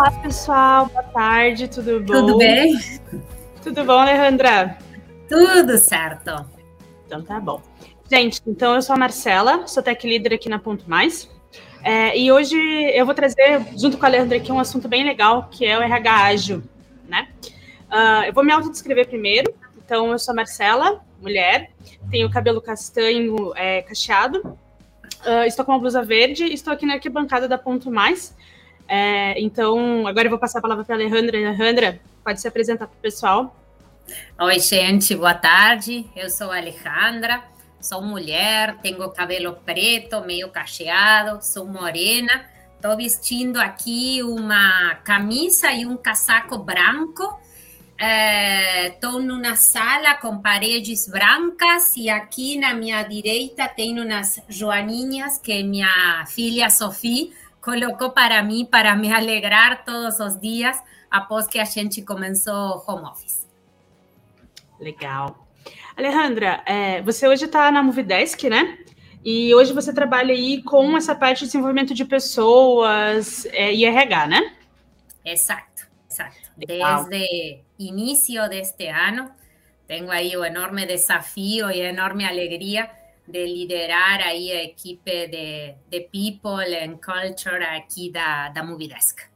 Olá, pessoal. Boa tarde, tudo bom? Tudo bem? Tudo bom, Alejandra? Tudo certo. Então tá bom. Gente, então eu sou a Marcela, sou tech leader aqui na Ponto Mais. É, e hoje eu vou trazer, junto com a Alejandra, aqui um assunto bem legal, que é o RH ágil, né? Uh, eu vou me autodescrever primeiro. Então, eu sou a Marcela, mulher, tenho cabelo castanho é, cacheado, uh, estou com uma blusa verde, estou aqui na arquibancada da Ponto Mais. É, então, agora eu vou passar a palavra para a Alejandra. Alejandra, pode se apresentar para o pessoal. Oi, gente, boa tarde. Eu sou a Alejandra, sou mulher, tenho cabelo preto, meio cacheado, sou morena. Estou vestindo aqui uma camisa e um casaco branco. Estou é, numa sala com paredes brancas e aqui na minha direita tem umas joaninhas que minha filha Sofia colocou para mim para me alegrar todos os dias após que a gente começou home office. Legal. Alejandra, é, você hoje está na Movidesk, né? E hoje você trabalha aí com essa parte de desenvolvimento de pessoas é, e RH, né? Exato, exato. Legal. Desde início deste ano, tenho aí o enorme desafio e a enorme alegria de liderar aí a equipe de, de People and Culture aqui da, da Movidesk.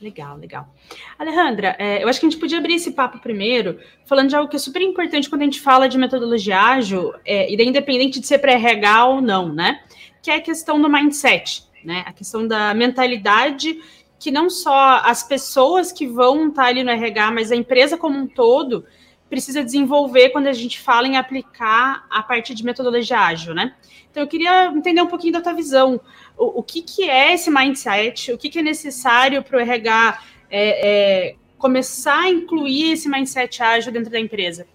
Legal, legal. Alejandra, é, eu acho que a gente podia abrir esse papo primeiro, falando de algo que é super importante quando a gente fala de metodologia ágil, é, e independente de ser para RH ou não, né? Que é a questão do mindset, né? A questão da mentalidade que não só as pessoas que vão estar ali no RH, mas a empresa como um todo precisa desenvolver quando a gente fala em aplicar a parte de metodologia ágil, né? Então, eu queria entender um pouquinho da tua visão. O, o que, que é esse mindset? O que, que é necessário para o RH é, é, começar a incluir esse mindset ágil dentro da empresa?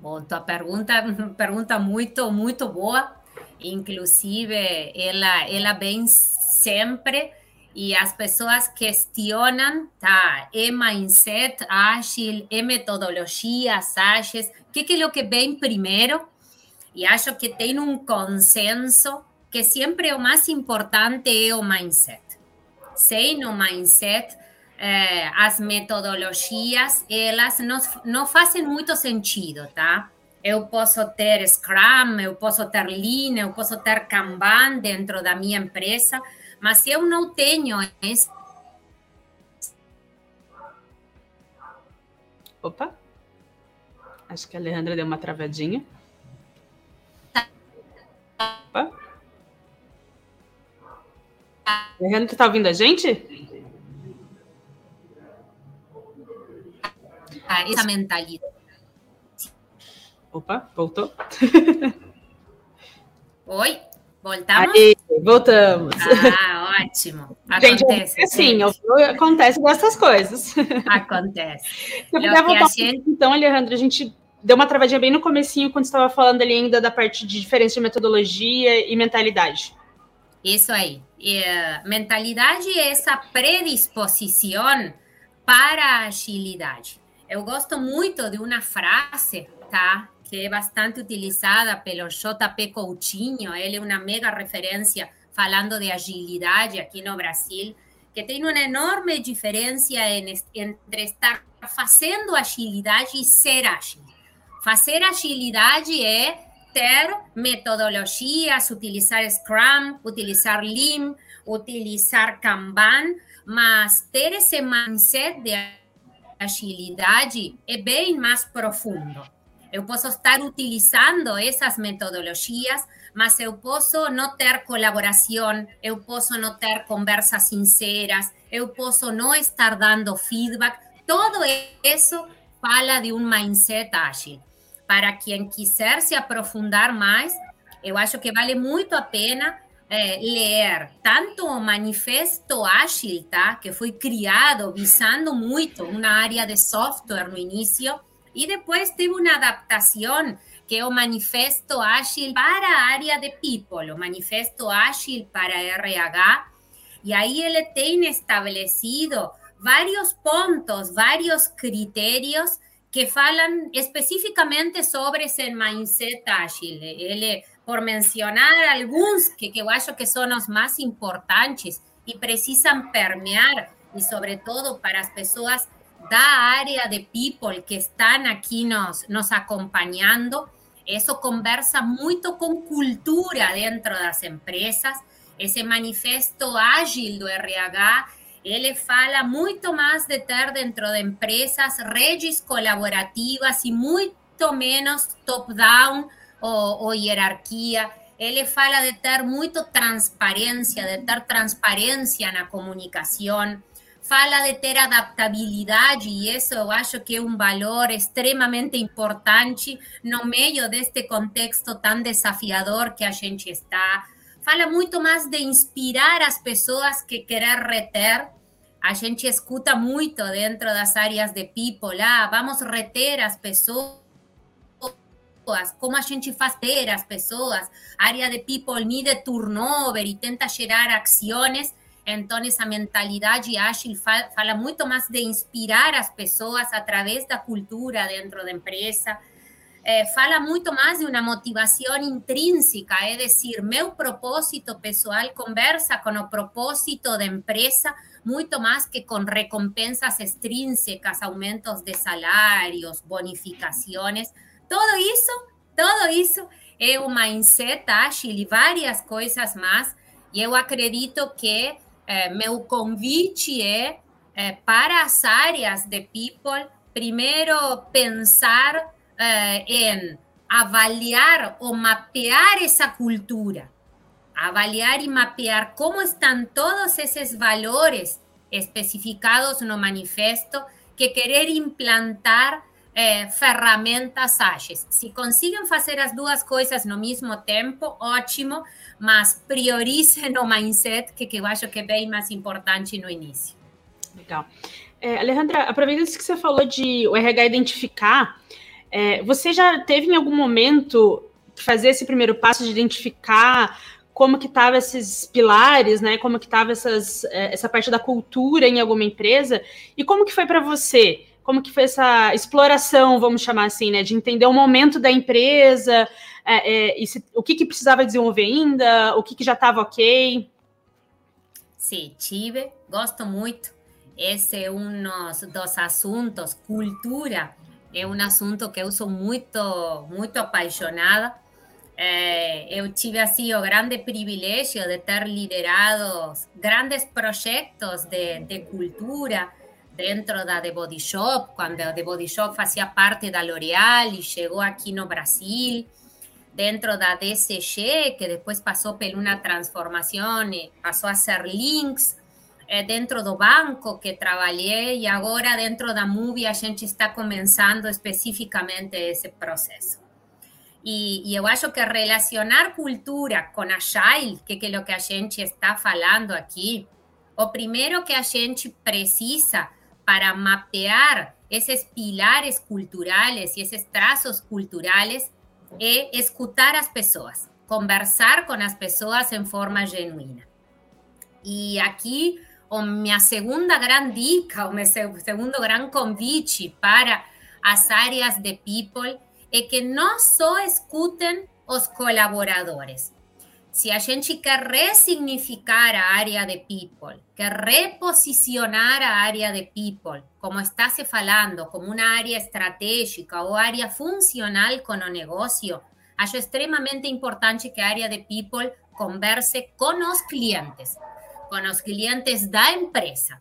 Bom, tua pergunta pergunta muito, muito boa. Inclusive, ela, ela vem sempre e as pessoas questionam, tá? É mindset ágil, é metodologias ágeis, o que, que é o que vem primeiro? E acho que tem um consenso que sempre o mais importante é o mindset. Sem o mindset, eh, as metodologias, elas não, não fazem muito sentido, tá? Eu posso ter Scrum, eu posso ter Lean, eu posso ter Kanban dentro da minha empresa, mas se eu não tenho esse. Opa! Acho que a Alejandra deu uma travadinha. Opa! Alejandra, tá ouvindo a gente? Ah, essa mentalidade. Opa, voltou? Oi? Voltamos? Aí, voltamos. Ah, ótimo. Acontece. Gente, sim, acontece dessas coisas. Acontece. Se eu puder voltar gente... então, Alejandro, a gente deu uma travadinha bem no comecinho, quando estava falando ali ainda da parte de diferença de metodologia e mentalidade. Isso aí. E, uh, mentalidade é essa predisposição para a agilidade. Eu gosto muito de uma frase, tá? Que é bastante utilizada pelo JP Coutinho, ele é uma mega referência falando de agilidade aqui no Brasil, que tem uma enorme diferença entre estar fazendo agilidade e ser ágil. Fazer agilidade é ter metodologias, utilizar Scrum, utilizar Lean, utilizar Kanban, mas ter esse mindset de agilidade é bem mais profundo. Eu posso estar utilizando essas metodologias, mas eu posso não ter colaboração, eu posso não ter conversas sinceras, eu posso não estar dando feedback. Todo isso fala de um mindset ágil. Para quem quiser se aprofundar mais, eu acho que vale muito a pena é, ler tanto o Manifesto Ágil, tá? que foi criado visando muito uma área de software no início, e depois teve uma adaptação, que é o Manifesto Ágil para área de People, o Manifesto Ágil para RH. E aí ele tem estabelecido vários pontos, vários critérios que falam especificamente sobre esse mindset ágil. Ele, por mencionar alguns que, que eu acho que são os mais importantes, e precisam permear, e sobretudo para as pessoas da área de people que estão aqui nos, nos acompanhando, isso conversa muito com cultura dentro das empresas. Esse manifesto ágil do RH, ele fala muito mais de ter dentro de empresas redes colaborativas e muito menos top-down ou, ou hierarquia. Ele fala de ter muito transparência, de ter transparência na comunicação fala de ter adaptabilidade e isso eu acho que é um valor extremamente importante no meio deste contexto tão desafiador que a gente está. Fala muito mais de inspirar as pessoas que querer reter. A gente escuta muito dentro das áreas de people, ah, vamos reter as pessoas como a gente faz ter as pessoas, área de people mide turnover e tenta gerar ações então, essa mentalidade ágil fala muito mais de inspirar as pessoas através da cultura dentro da empresa. É, fala muito mais de uma motivação intrínseca, é decir, meu propósito pessoal conversa com o propósito da empresa muito mais que com recompensas extrínsecas, aumentos de salários, bonificações. Tudo isso, tudo isso é um mindset ágil e várias coisas mais. E eu acredito que é, meu convite é, é, para as áreas de people, primeiro pensar é, em avaliar ou mapear essa cultura, avaliar e mapear como estão todos esses valores especificados no manifesto que querer implantar é, ferramentas ágeis. Se conseguem fazer as duas coisas no mesmo tempo, ótimo, mas priorizem o mindset, que, que eu acho que é bem mais importante no início. Legal. É, Alejandra, aproveitando que você falou de o RH identificar, é, você já teve em algum momento fazer esse primeiro passo de identificar como que estavam esses pilares, né? Como que estava essa parte da cultura em alguma empresa e como que foi para você? Como que foi essa exploração, vamos chamar assim, né, de entender o momento da empresa, é, é, se, o que, que precisava desenvolver ainda, o que, que já estava ok? Sim, tive, gosto muito. Esse é um dos assuntos, cultura, é um assunto que eu sou muito, muito apaixonada. É, eu tive assim o grande privilégio de ter liderado grandes projetos de, de cultura, dentro da The Body Shop, quando The Body Shop fazia parte da L'Oréal e chegou aqui no Brasil, dentro da DCG, que depois passou por uma transformação e passou a ser Links, eh, dentro do banco que trabalhei e agora dentro da MUBI a gente está começando especificamente esse processo. E, e, eu acho que relacionar cultura com Agile, que é o que a gente está falando aqui, o primeiro que a gente precisa para mapear esos pilares culturales y esos trazos culturales es escuchar a las personas, conversar con las personas en forma genuina. Y aquí, mi segunda gran dica, o mi segundo gran convite para las áreas de people es que no solo escuchen los colaboradores, se a gente quer ressignificar a área de people, quer reposicionar a área de people, como está se falando, como uma área estratégica ou área funcional com o negócio, acho extremamente importante que a área de people converse com os clientes, com os clientes da empresa.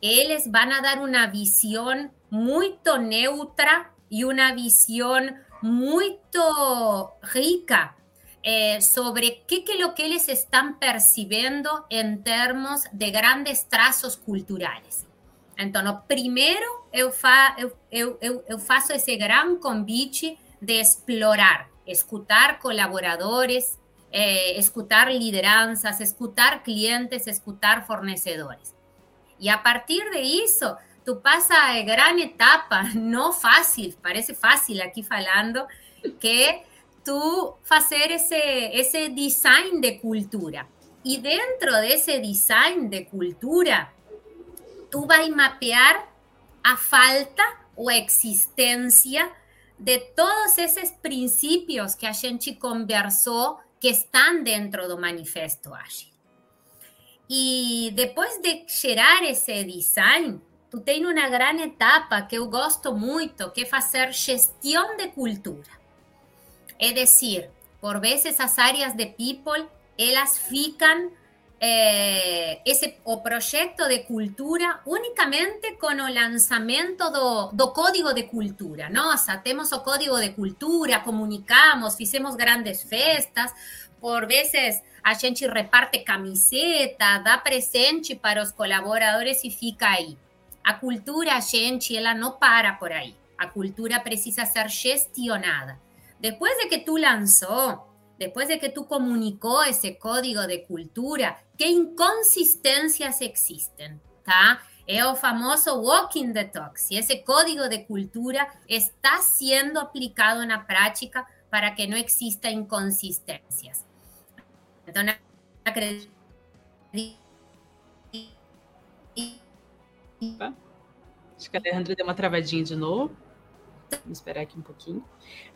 Eles vão dar uma visão muito neutra e uma visão muito rica eh, sobre qué, es lo que ellos están percibiendo en términos de grandes trazos culturales. Entonces, primero, yo, fa, ese gran convite de explorar, escuchar colaboradores, eh, escuchar lideranzas, escuchar clientes, escuchar fornecedores. Y a partir de eso, tú pasas a gran etapa, no fácil, parece fácil aquí falando, que tú hacer ese, ese design de cultura. Y dentro de ese design de cultura, tú vas a mapear a falta o existencia de todos esos principios que a gente conversó que están dentro del manifesto ágil. E depois de gerar esse design, tu tem uma grande etapa que eu gosto muito, que é fazer gestão de cultura. É decir, por vezes as áreas de people, elas ficam eh, ese, o proyecto de cultura únicamente con el lanzamiento do, do código de cultura, ¿no? O sea, tenemos o código de cultura, comunicamos, hicimos grandes festas, por veces a gente reparte camiseta, da presente para os colaboradores e fica aí. A cultura, gente, ela não para por aí. A cultura precisa ser gestionada. Depois de que tu lançou, depois de que tu comunicou esse código de cultura, que inconsistências existem, tá? É o famoso walking the talk. Se esse código de cultura está sendo aplicado na prática para que não exista inconsistências. Então, acredito. Acho que deu uma travadinha de novo. Vamos esperar aqui um pouquinho.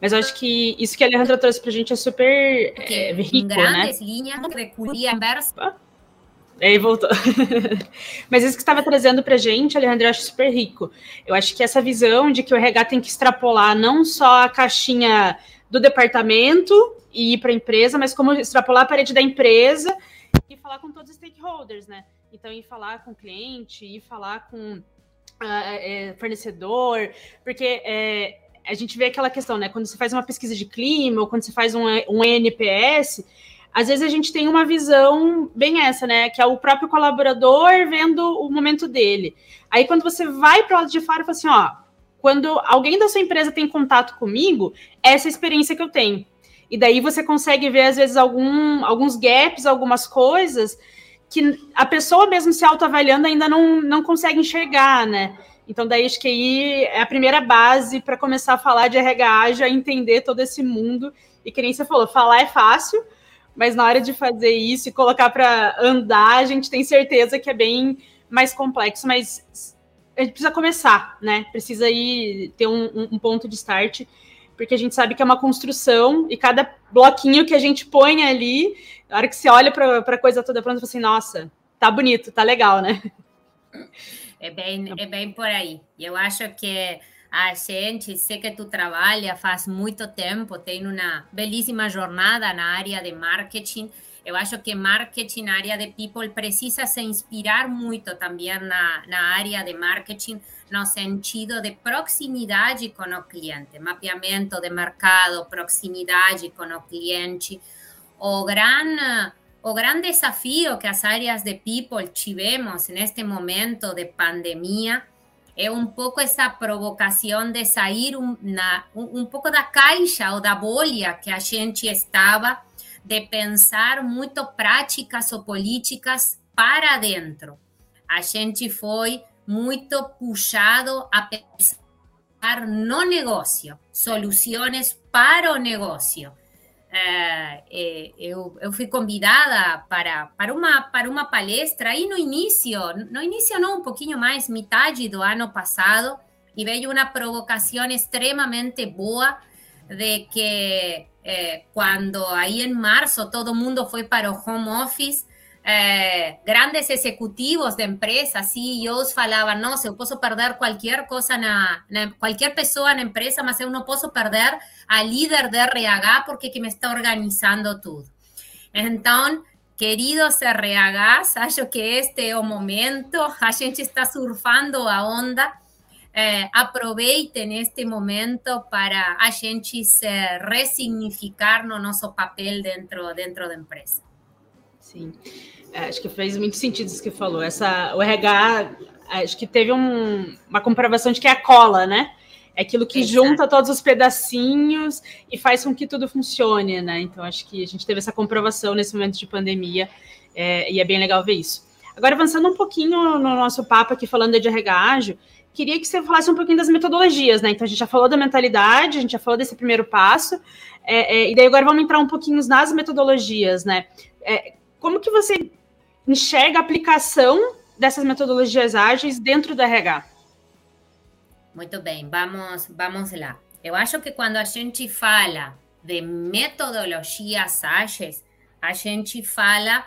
Mas eu acho que isso que a Alejandra trouxe para a gente é super é, rico, né? linhas de Aí voltou. Mas isso que estava trazendo para a gente, Alejandra, eu acho super rico. Eu acho que essa visão de que o RH tem que extrapolar não só a caixinha do departamento e ir para a empresa, mas como extrapolar a parede da empresa e falar com todos os stakeholders, né? Então, ir falar com o cliente, ir falar com é, fornecedor, porque é, a gente vê aquela questão, né? Quando você faz uma pesquisa de clima ou quando você faz um, um NPS, às vezes a gente tem uma visão bem essa, né? Que é o próprio colaborador vendo o momento dele. Aí quando você vai para o lado de fora, fala assim, ó, quando alguém da sua empresa tem contato comigo, essa é a experiência que eu tenho. E daí você consegue ver, às vezes, algum, alguns gaps, algumas coisas que a pessoa mesmo se autoavaliando ainda não, não consegue enxergar, né? Então, daí acho que aí é a primeira base para começar a falar de RH, já entender todo esse mundo. E que nem você falou, falar é fácil, mas na hora de fazer isso e colocar para andar, a gente tem certeza que é bem mais complexo, mas a gente precisa começar, né? Precisa aí ter um, um ponto de start, porque a gente sabe que é uma construção e cada bloquinho que a gente põe ali na hora que você olha para a coisa toda pronta, você fala assim, nossa, tá bonito, tá legal, né? É bem, é bem por aí. Eu acho que a gente, sei que tu trabalha faz muito tempo, tem uma belíssima jornada na área de marketing. Eu acho que marketing, área de people, precisa se inspirar muito também na, na área de marketing, no sentido de proximidade com o cliente, mapeamento de mercado, proximidade com o cliente, o gran, o gran desafío que las áreas de people tivemos en este momento de pandemia es un poco esa provocación de salir un, na, un, pouco da caixa ou da bolha que a gente estava, de pensar muito práticas ou políticas para dentro. A gente foi muito puxado a pensar no negócio, soluções para o negócio. É, é, eu, eu fui convidada para, para, uma, para uma palestra aí no início, no início não, um pouquinho mais, metade do ano passado, e veio uma provocação extremamente boa de que eh, quando aí em março todo mundo foi para o home office, eh, grandes executivos de empresas, CEOs falavam, nossa, eu posso perder qualquer coisa, na, na, qualquer pessoa na empresa, mas eu não posso perder a líder de RH porque que me está organizando tudo. Então, queridos RHs, acho que este é o momento, a gente está surfando a onda, eh, aproveitem este momento para a gente se ressignificar no nosso papel dentro, dentro da empresa. Sim. É, acho que fez muito sentido isso que falou. Essa, o RH, acho que teve um, uma comprovação de que é a cola, né? É aquilo que Exato. junta todos os pedacinhos e faz com que tudo funcione, né? Então, acho que a gente teve essa comprovação nesse momento de pandemia é, e é bem legal ver isso. Agora, avançando um pouquinho no nosso papo aqui, falando de RH ágil, queria que você falasse um pouquinho das metodologias, né? Então, a gente já falou da mentalidade, a gente já falou desse primeiro passo, é, é, e daí agora vamos entrar um pouquinho nas metodologias, né? É, como que você enxerga a aplicação dessas metodologias ágeis dentro do RH? Muito bem, vamos, vamos lá. Eu acho que quando a gente fala de metodologias ágeis, a gente fala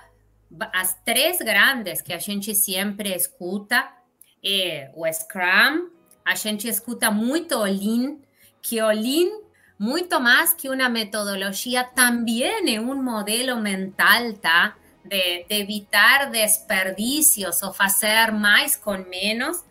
as três grandes que a gente sempre escuta é o Scrum, a gente escuta muito o Lean, que o Lean, muito mais que uma metodologia, também é um modelo mental, tá? De, de evitar desperdícios ou fazer mais com menos.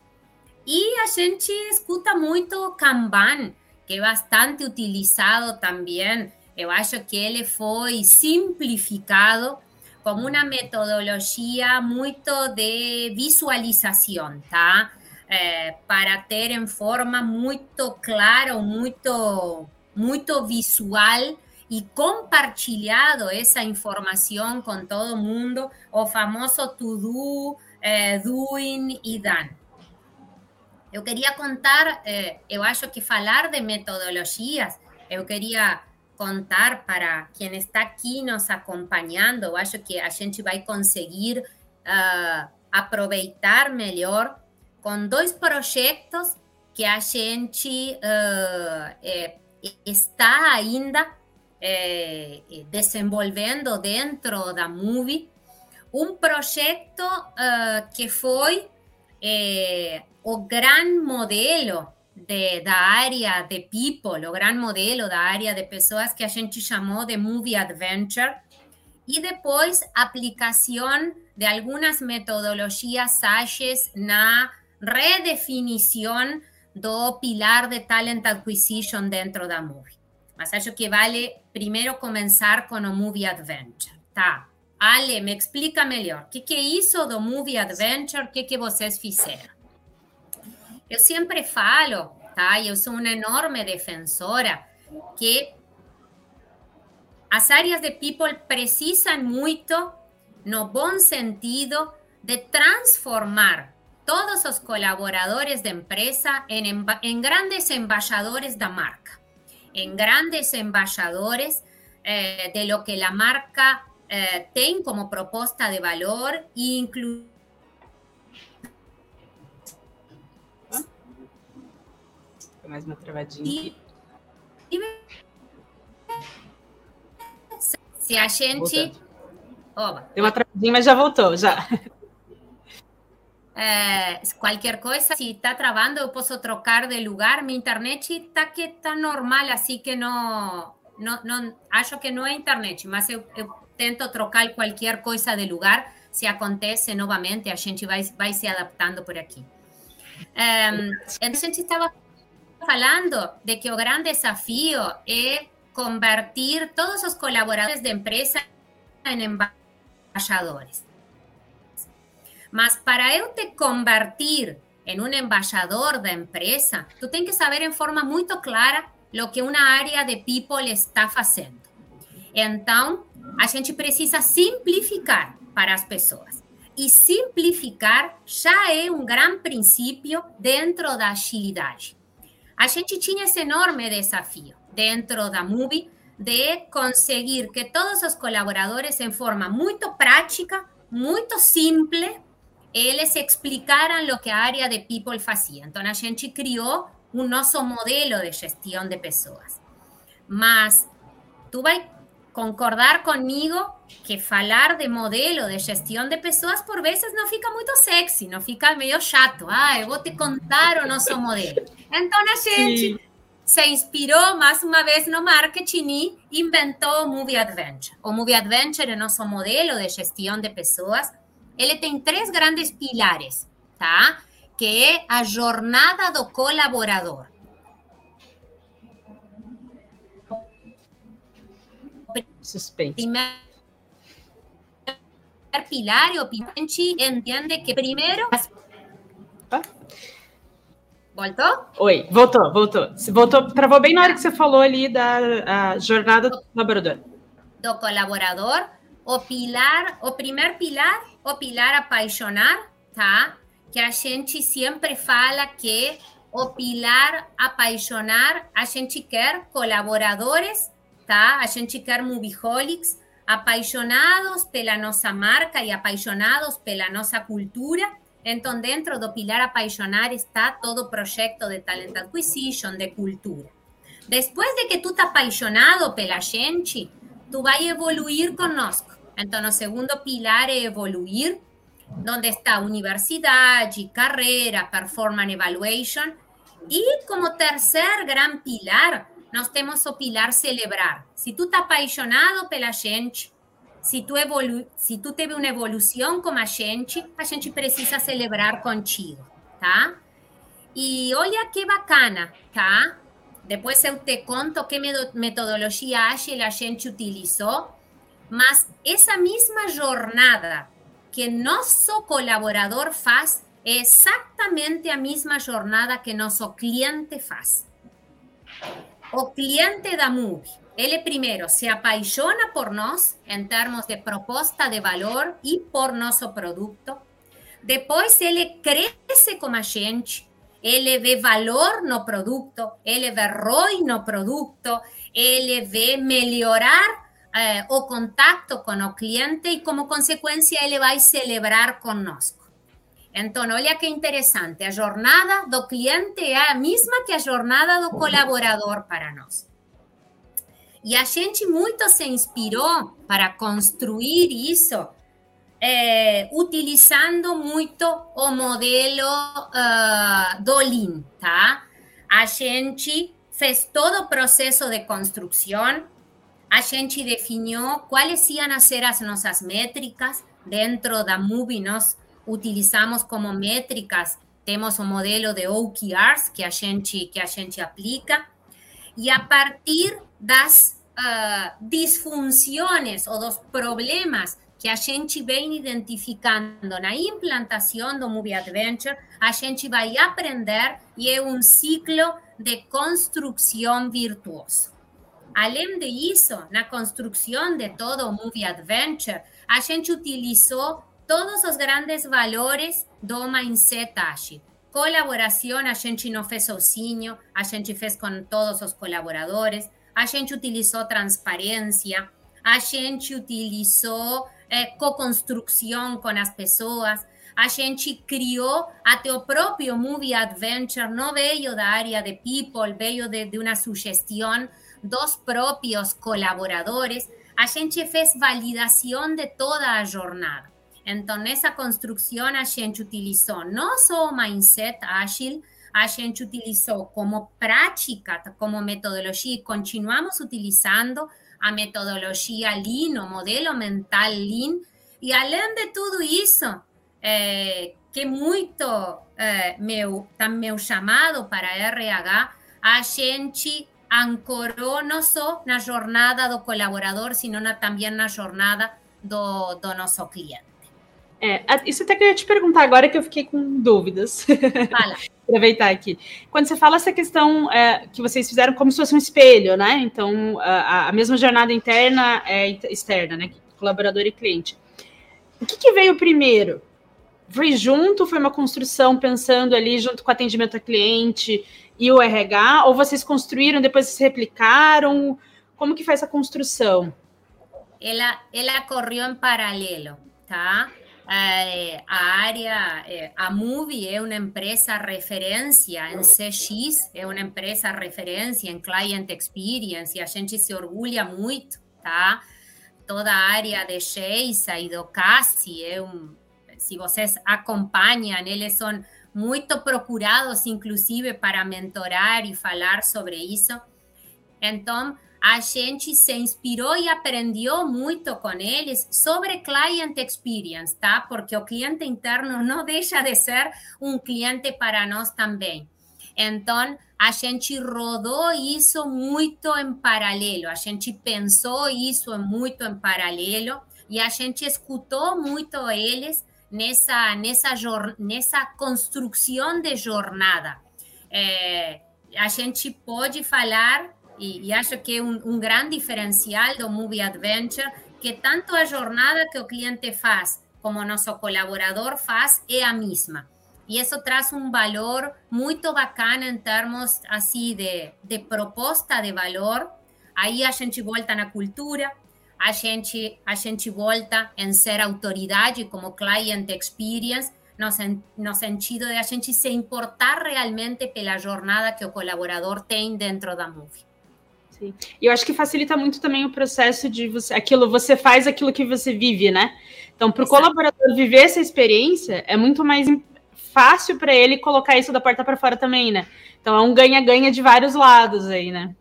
E a gente escuta muito Kanban, que é bastante utilizado também. Eu acho que ele foi simplificado como uma metodologia muito de visualização, tá? É, para ter em forma muito clara, muito, muito visual e compartilhado essa informação com todo mundo, o famoso to do, é, doing e done. Eu queria contar, eh, eu acho que falar de metodologias, eu queria contar para quem está aqui nos acompanhando, eu acho que a gente vai conseguir uh, aproveitar melhor com dois projetos que a gente uh, é, está ainda é, desenvolvendo dentro da Movie. Um projeto uh, que foi é, o gran modelo de, da área de people, o gran modelo da área de pessoas que a gente chamou de movie adventure, e depois aplicação de algumas metodologias ágeis na redefinição do pilar de talent acquisition dentro da movie. Mas acho que vale primeiro começar com o movie adventure, tá? Ale, me explica melhor. O que, que isso do movie adventure? O que, que vocês fizeram? Eu sempre falo, tá? Eu sou uma enorme defensora que as áreas de people precisam muito, no bom sentido, de transformar todos os colaboradores da empresa em, em grandes embaixadores da marca, em grandes embaixadores eh, de lo que a marca eh, tem como proposta de valor e incluir mais uma travadinha. E, se a gente. Oba. Deu uma travadinha, mas já voltou, já. É, qualquer coisa, se está travando, eu posso trocar de lugar. Minha internet está que tá normal, assim que não, não, não acho que não é internet, mas eu, eu tento trocar qualquer coisa de lugar. Se acontece novamente, a gente vai, vai se adaptando por aqui. Um, a gente estava falando de que o gran desafío es convertir todos los colaboradores de empresa en embajadores. Mas para eu te convertir en un embajador de empresa, tú tienes que saber en forma muy clara lo que una área de people está haciendo. Entonces, a gente precisa simplificar para as pessoas. E simplificar já é um gran princípio dentro da agilidade. A gente tinha esse enorme desafio dentro da MUBI de conseguir que todos os colaboradores, em forma muito prática, muito simples, eles explicaram o que a área de people fazia. Então, a gente criou um nosso modelo de gestão de pessoas. Mas tu vai concordar comigo que falar de modelo de gestão de pessoas por vezes não fica muito sexy, não fica meio chato. Ah, eu vou te contar o nosso modelo. Então a gente Sim. se inspirou mais uma vez no marketing e inventou o Movie Adventure. O Movie Adventure é nosso modelo de gestão de pessoas. Ele tem três grandes pilares, tá? Que é a jornada do colaborador. Primeiro pilar, o gente entende que primeiro. Ah. Voltou? Oi, voltou, voltou. Voltou, travou bem na hora que você falou ali da jornada do colaborador. Do colaborador, o pilar, o primeiro pilar, o pilar apaixonar, tá? Que a gente sempre fala que o pilar apaixonar, a gente quer colaboradores, tá? A gente quer moviholics, apaixonados pela marca e apaixonados pela cultura. Então, dentro do pilar apaixonar está todo o projeto de talent acquisition, de cultura. Depois de que tu está apaixonado pela gente, tu vai evoluir conosco. Então, o segundo pilar evoluir, onde está universidade, carreira, performance evaluation. E como terceiro grande pilar, nós temos o pilar celebrar. Se tu está apaixonado pela gente, se tu, evolu se tu teve uma evolução como a gente, a gente precisa celebrar contigo, tá? E olha que bacana, tá? Depois eu te conto que metodologia ágil a gente utilizou, mas essa mesma jornada que nosso colaborador faz é exatamente a mesma jornada que nosso cliente faz. O cliente da MUBI, ele primeiro se apaixona por nós em termos de proposta de valor e por nosso produto. Depois ele cresce com a gente, ele vê valor no produto, ele vê ROI no produto, ele vê melhorar eh, o contato com o cliente e, como consequência, ele vai celebrar conosco. Então, olha que interessante, a jornada do cliente é a mesma que a jornada do colaborador para nós. E a gente muito se inspirou para construir isso, é, utilizando muito o modelo uh, do Lean, tá? A gente fez todo o processo de construção, a gente definiu quais iam ser as nossas métricas dentro da Movie, nós utilizamos como métricas, temos o modelo de OKRs que a gente, que a gente aplica, e a partir das uh, disfunções ou dos problemas que a gente vem identificando na implantação do Movie Adventure, a gente vai aprender e é um ciclo de construção virtuoso. Além disso, na construção de todo o Movie Adventure, a gente utilizou todos os grandes valores do Mindset Ágil. Colaboração a gente não fez sozinho, a gente fez com todos os colaboradores, a gente utilizou transparência, a gente utilizou é, co-construção com as pessoas, a gente criou até o próprio Movie Adventure, não veio da área de people, veio de, de uma sugestão dos próprios colaboradores. A gente fez validação de toda a jornada. Então, nessa construção, a gente utilizou não só o mindset ágil, a gente utilizou como prática, como metodologia, e continuamos utilizando a metodologia Lean, o modelo mental Lean. E além de tudo isso, é, que muito é, meu, meu chamado para RH, a gente ancorou não só na jornada do colaborador, sino na, também na jornada do, do nosso cliente. É, isso até que eu ia te perguntar agora que eu fiquei com dúvidas. Fala. Aproveitar aqui. Quando você fala essa questão é, que vocês fizeram como se fosse um espelho, né? Então, a, a mesma jornada interna é externa, né? Colaborador e cliente. O que, que veio primeiro? Foi junto? Foi uma construção pensando ali junto com o atendimento a cliente e o RH? Ou vocês construíram, depois se replicaram? Como que foi essa construção? Ela, ela correu em paralelo, tá? Eh, a área, eh, a Movie é uma empresa referência em CX, é uma empresa referência em Client Experience e a gente se orgulha muito, tá? Toda a área de Geisa e do CASI é um, se vocês acompanham, eles são muito procurados, inclusive, para mentorar e falar sobre isso. Então, a gente se inspirou e aprendeu muito com eles sobre client experience, tá? Porque o cliente interno não deixa de ser um cliente para nós também. Então, a gente rodou isso muito em paralelo, a gente pensou isso muito em paralelo e a gente escutou muito eles nessa, nessa, nessa construção de jornada. É, a gente pode falar e, e acho que é um, um grande diferencial do Movie Adventure, que tanto a jornada que o cliente faz como nosso colaborador faz é a mesma. E isso traz um valor muito bacana em termos assim de, de proposta de valor. Aí a gente volta na cultura, a gente, a gente volta em ser autoridade como client experience, no sentido de a gente se importar realmente pela jornada que o colaborador tem dentro da Movie. Sim. E eu acho que facilita muito também o processo de você, aquilo, você faz aquilo que você vive, né? Então, para o colaborador viver essa experiência, é muito mais fácil para ele colocar isso da porta para fora também, né? Então é um ganha-ganha de vários lados aí, né?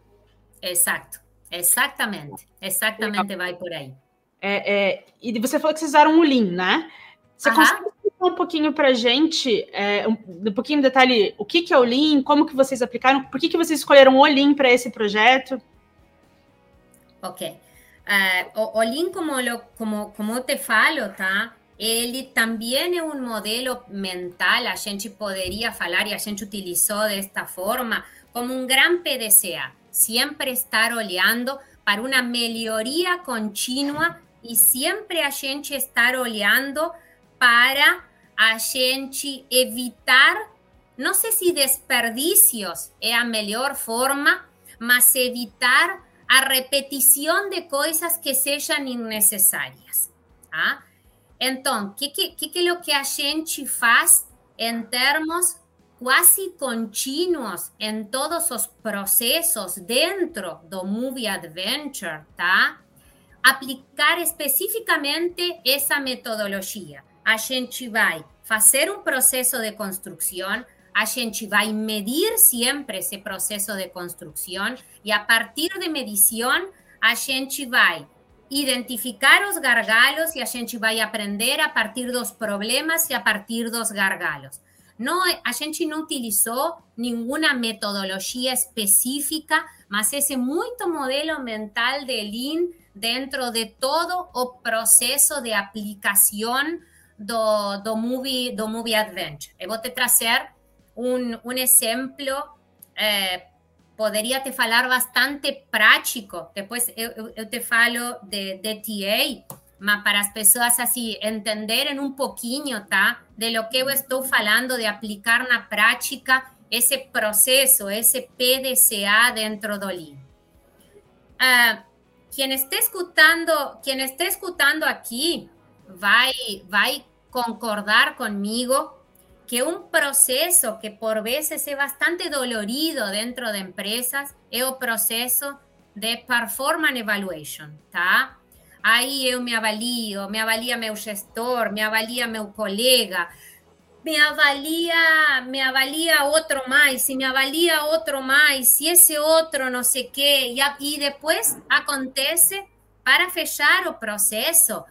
Exato, exatamente, exatamente vai por aí. É, é, e você falou que vocês usaram o Lean, né? Você consegue explicar um pouquinho para gente, é, um, um pouquinho de detalhe, o que, que é o Lean, como que vocês aplicaram, por que, que vocês escolheram o Lean para esse projeto? Ok. Uh, o, Lean, como, como, como eu te falo, tá? Ele também é um modelo mental, a gente poderia falar e a gente utilizou desta forma, como um gran PDCA. Sempre estar olhando para uma melhoria contínua e sempre a gente estar olhando para a gente evitar, não sei se desperdícios é a melhor forma, mas evitar a repetição de coisas que sejam innecessárias. Tá? Então, o que, que, que é o que a gente faz em termos quase contínuos em todos os processos dentro do Movie Adventure, tá? Aplicar especificamente essa metodologia. A gente vai fazer um processo de construção, a gente vai medir sempre esse processo de construção e a partir de medição a gente vai identificar os gargalos e a gente vai aprender a partir dos problemas e a partir dos gargalos. Não, a gente não utilizou nenhuma metodologia específica, mas esse muito modelo mental de Lean dentro de todo o processo de aplicação do, do, movie, do movie Adventure. Eu vou te trazer um, um exemplo eh, poderia te falar bastante prático. Depois eu, te falo de, de TA, mas para as pessoas assim entenderem um pouquinho, tá? De lo que eu estou falando, de aplicar na prática esse processo, esse PDCA dentro do Lean. Uh, quem está escutando, quem está escutando aqui vai vai concordar comigo que un proceso que por veces es bastante dolorido dentro de empresas es el proceso de performance evaluation, tá? Aí eu me avalio, me avalia meu gestor, me avalia meu colega, me avalia, me avalia outro mais, se me avalia outro mais, se esse outro não sei o quê, e, e depois acontece, para fechar o processo,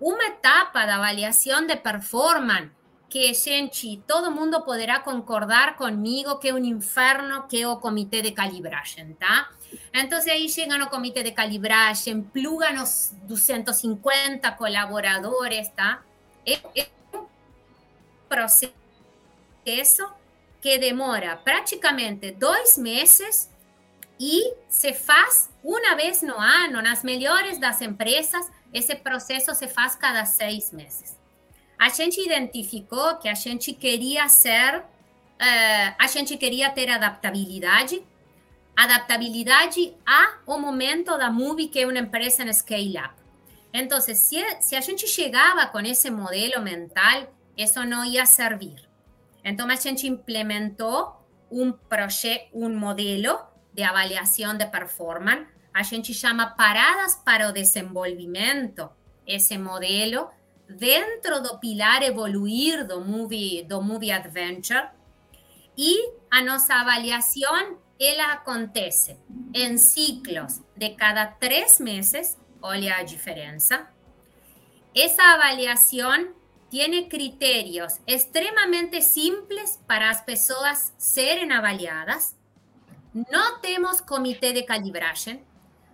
uma etapa da avaliação de performance que, gente, todo mundo poderá concordar comigo que é um inferno que o comitê de calibragem, tá? Então, aí chegam no comitê de calibragem, plugam os 250 colaboradores, tá? É, é um processo que demora praticamente dois meses e se faz uma vez no ano, nas melhores das empresas, esse processo se faz cada seis meses a gente identificou que a gente queria ser, uh, a gente queria ter adaptabilidade, adaptabilidade ao momento da Movie, que é uma empresa em scale-up. Então, se, se a gente chegava com esse modelo mental, isso não ia servir. Então, a gente implementou um projeto, um modelo de avaliação de performance. A gente chama paradas para o desenvolvimento. Esse modelo dentro do pilar evoluir do movie, do movie adventure e a nossa avaliação ela acontece em ciclos de cada três meses, olha a diferença. Essa avaliação tem critérios extremamente simples para as pessoas serem avaliadas. Não temos comitê de calibragem,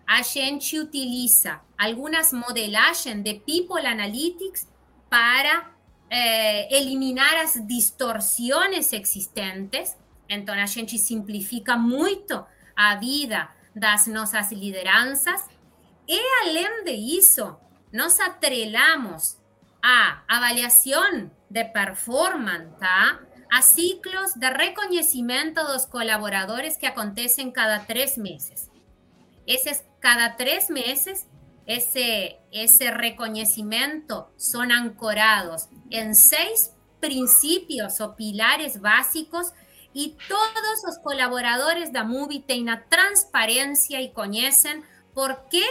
a gente utiliza algunas modelagens de People Analytics para eh, eliminar las distorsiones existentes. Entonces, a gente simplifica muito a vida das nossas lideranças. E, além de isso, nos atrelamos a avaliação de performance, tá? A ciclos de reconhecimento dos colaboradores que acontecem cada três meses. Esses cada tres meses ese, ese reconocimiento son ancorados en seis principios o pilares básicos e todos os colaboradores da MUBI têm a transparência e conhecem por que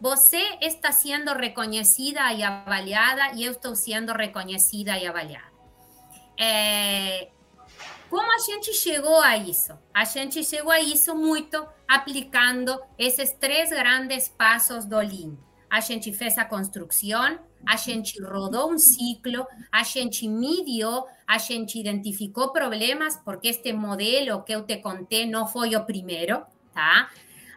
você está sendo reconhecida e avaliada e eu estou sendo reconhecida e avaliada. É, como a gente chegou a isso? A gente chegou a isso muito aplicando esses três grandes passos do Lean. A gente fez a construção, a gente rodou um ciclo, a gente mediu, a gente identificou problemas, porque este modelo que eu te contei não foi o primeiro, tá?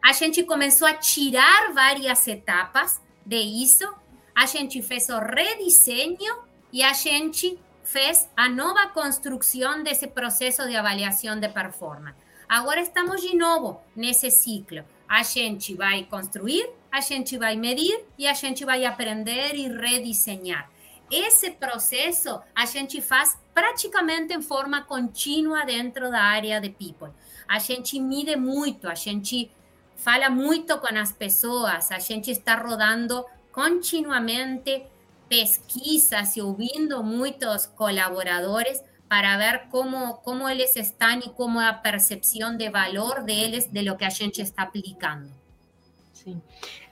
A gente começou a tirar várias etapas de isso, a gente fez o redesenho e a gente fez a nova construção desse processo de avaliação de performance. Agora estamos de novo nesse ciclo. A gente vai construir, a gente vai medir e a gente vai aprender e redesenhar. Esse processo a gente faz praticamente em forma contínua dentro da área de people. A gente mide muito, a gente fala muito com as pessoas, a gente está rodando continuamente pesquisas e ouvindo muitos colaboradores para ver como, como eles estão e como é a percepção de valor deles de lo que a gente está aplicando. Sim.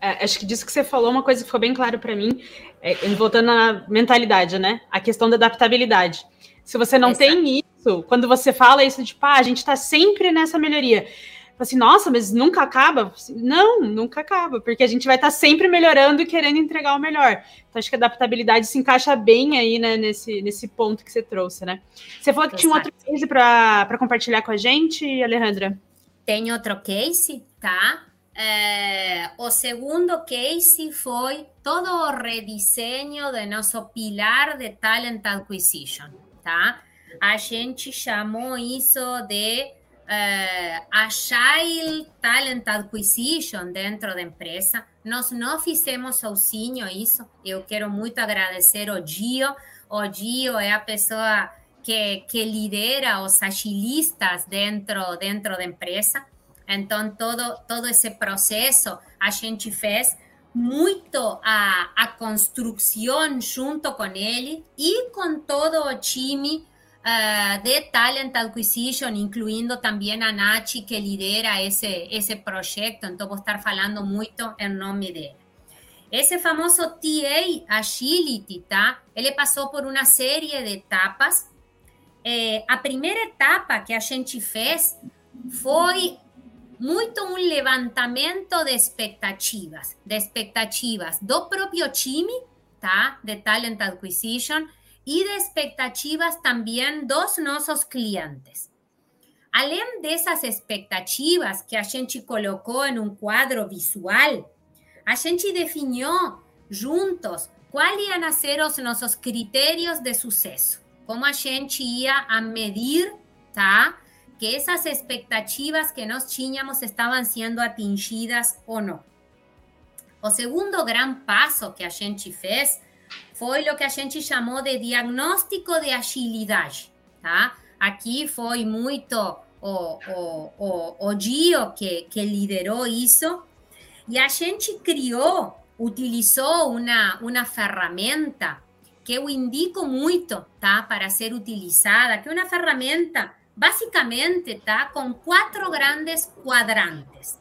É, acho que disso que você falou, uma coisa que ficou bem claro para mim, é, voltando na mentalidade, né? A questão da adaptabilidade. Se você não Exato. tem isso, quando você fala isso de, pá, a gente está sempre nessa melhoria assim, nossa, mas nunca acaba? Não, nunca acaba, porque a gente vai estar tá sempre melhorando e querendo entregar o melhor. Então, acho que a adaptabilidade se encaixa bem aí, né, nesse, nesse ponto que você trouxe, né? Você falou que tinha um outro case para compartilhar com a gente, Alejandra? Tem outro case, tá? É, o segundo case foi todo o redesenho do nosso pilar de Talent Acquisition, tá? A gente chamou isso de uh, Agile Talent Acquisition dentro da empresa. Nós não fizemos sozinho isso. Eu quero muito agradecer o Gio. O Gio é a pessoa que, que lidera os agilistas dentro, dentro da empresa. Então, todo, todo esse processo a gente fez muito a, a construção junto com ele e com todo o time uh, de Talent Acquisition, incluindo também a Nachi, que lidera esse, esse projeto, então vou estar falando muito em nome dele. Esse famoso TA Agility, tá? Ele passou por uma série de etapas. É, a primeira etapa que a gente fez foi muito um levantamento de expectativas, de expectativas do próprio time, tá? De Talent Acquisition, y de expectativas también dos nuestros clientes. Além dessas expectativas que a gente colocou em um quadro visual, a gente definiu juntos quais iam ser os nossos critérios de sucesso, como a gente a medir, tá? Que essas expectativas que nós tínhamos estavam sendo atingidas ou não. O segundo gran passo que a gente fez foi o que a gente chamou de diagnóstico de agilidade, tá? Aqui foi muito o, o, o, o Gio que, que liderou isso, e a gente criou, utilizou uma, uma ferramenta que eu indico muito, tá? Para ser utilizada, que é uma ferramenta, basicamente, tá? Com quatro grandes quadrantes.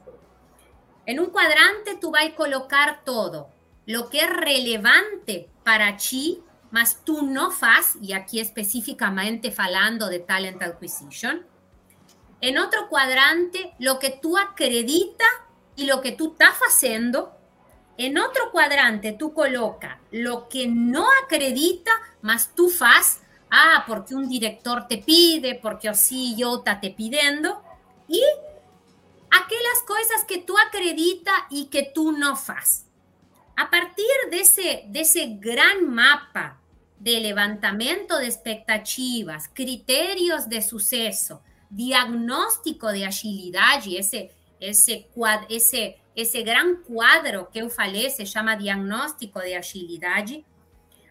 En un cuadrante tú vas a colocar todo lo que es relevante para ti, mas tú no faz, y aquí específicamente falando de talent acquisition. En otro cuadrante, lo que tú acredita y lo que tú estás haciendo. En otro cuadrante, tú coloca lo que no acredita, mas tú faz, ah, porque un director te pide, porque o CEO está te pidiendo. Y aquellas cosas que tú acredita y que tú no faz. A partir desse, desse gran mapa de levantamento de expectativas, critérios de sucesso, diagnóstico de agilidade, esse, esse, esse, esse gran quadro que eu falei se chama diagnóstico de agilidade,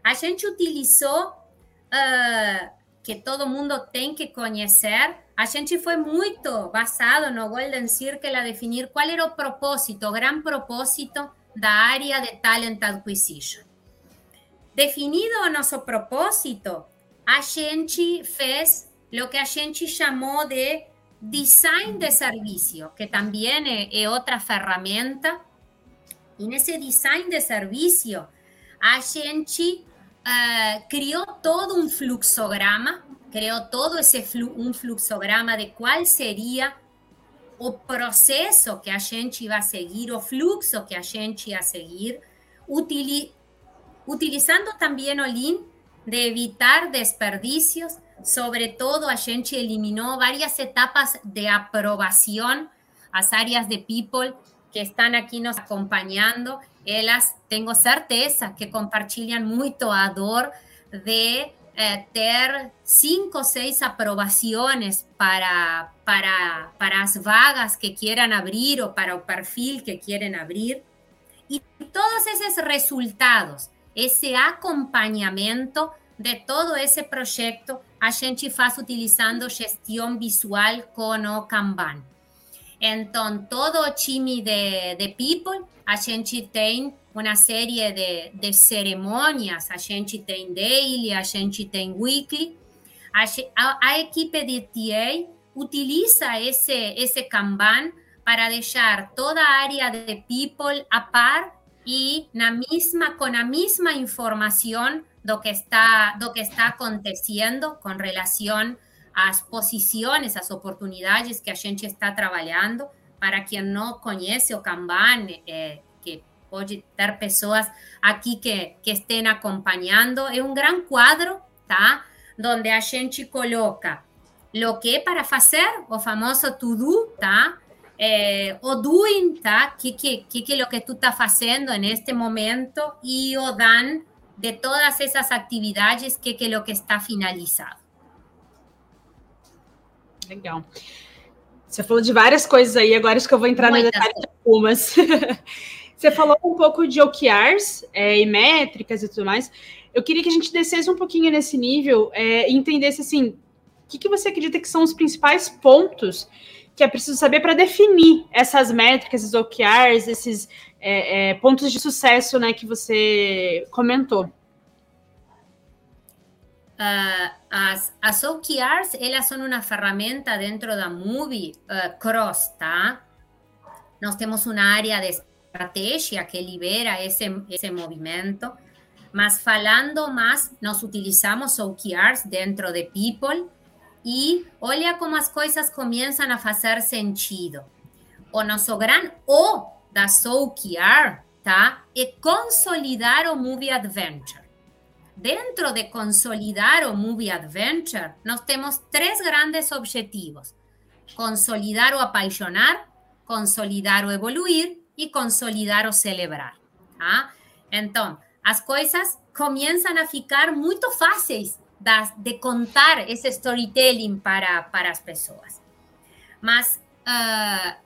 a gente utilizou, uh, que todo mundo tem que conhecer, a gente foi muito basado no Golden Circle a definir qual era o propósito, o gran propósito da área de Talent Acquisition. Definido nosso propósito, a gente fez lo que a gente de design de servicio, que también es, otra herramienta. Y en ese design de servicio, a gente uh, creó todo un fluxograma, creó todo ese un fluxograma de cuál sería o proceso que a gente iba a seguir, o fluxo que a gente iba a seguir, utilizando también o link de evitar desperdicios, sobre todo, a gente eliminó varias etapas de aprobación. Las áreas de people que están aquí nos acompañando, ellas tengo certeza que compartilhan mucho a dor de eh, tener cinco o seis aprobaciones para, para, para las vagas que quieran abrir o para el perfil que quieren abrir. Y todos esos resultados, ese acompañamiento de todo ese proyecto a gente faz utilizando gestão visual com o Kanban. Então, todo o time de, de people, a gente tem uma série de, de a gente tem daily, a gente tem weekly. A, a, equipe de TA utiliza esse, esse Kanban para deixar toda a área de people a par e na mesma, com a mesma informação lo que está, lo que está aconteciendo con relación a las posiciones, a las oportunidades que a gente está trabajando. Para quien no conoce o Kanban, eh, puede ter personas aquí que, que estén acompañando, es un gran cuadro, tá? Donde a gente coloca lo que é para hacer, o famoso to-do, tá? Eh, o doing, tá? Que, que, que, que lo que tú estás haciendo en este momento y o dan de todas esas actividades que, que lo que está finalizado. Legal. Você falou de várias coisas aí, agora acho que eu vou entrar Muitas. no detalhe de algumas. Você falou um pouco de OKRs é, e métricas e tudo mais. Eu queria que a gente descesse um pouquinho nesse nível é, e entendesse assim, o que, que você acredita que são os principais pontos que é preciso saber para definir essas métricas, esses OKRs, esses é, é, pontos de sucesso né, que você comentou? Uh, as, as OKRs, elas são uma ferramenta dentro da Movie uh, Cross, tá? Nós temos uma área de estratégia que libera esse, esse movimento, mas falando mais, nós utilizamos OKRs dentro de People e olha como as coisas começam a fazer sentido. O nosso gran O da OKR, tá? É consolidar o Movie Adventure. Dentro de consolidar o Movie Adventure, nós temos três grandes objetivos: consolidar o apaixonar, consolidar o evoluir e consolidar o celebrar. Tá? Então, as coisas começam a ficar muito fáceis de contar esse storytelling para, para as pessoas. Mas, uh,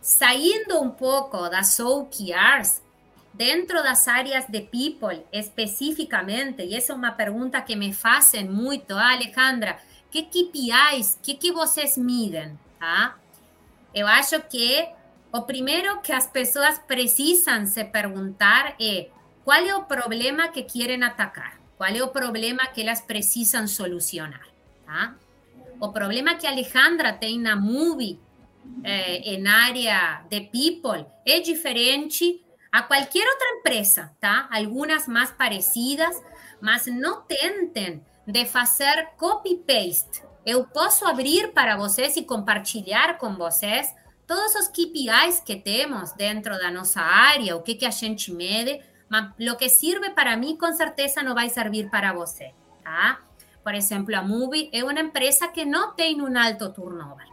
saindo um pouco das OKRs, dentro das áreas de people especificamente, e essa é uma pergunta que me fazem muito, ah, Alejandra, que KPIs, que, que vocês midem, tá? Eu acho que o primeiro que as pessoas precisam se perguntar é qual é o problema que querem atacar, qual é o problema que elas precisam solucionar? O problema que a Alejandra tem na Movie eh, en área de people es diferente a cualquier otra empresa, ¿tá? Algunas más parecidas, mas no tenten de hacer copy-paste. Eu posso abrir para vocês e compartilhar com vocês todos os KPIs que temos dentro da nossa área, o que, que a gente mede, mas o que serve para mim, com certeza, não vai servir para você, tá? Por exemplo, a Movie é uma empresa que não tem um alto turnover.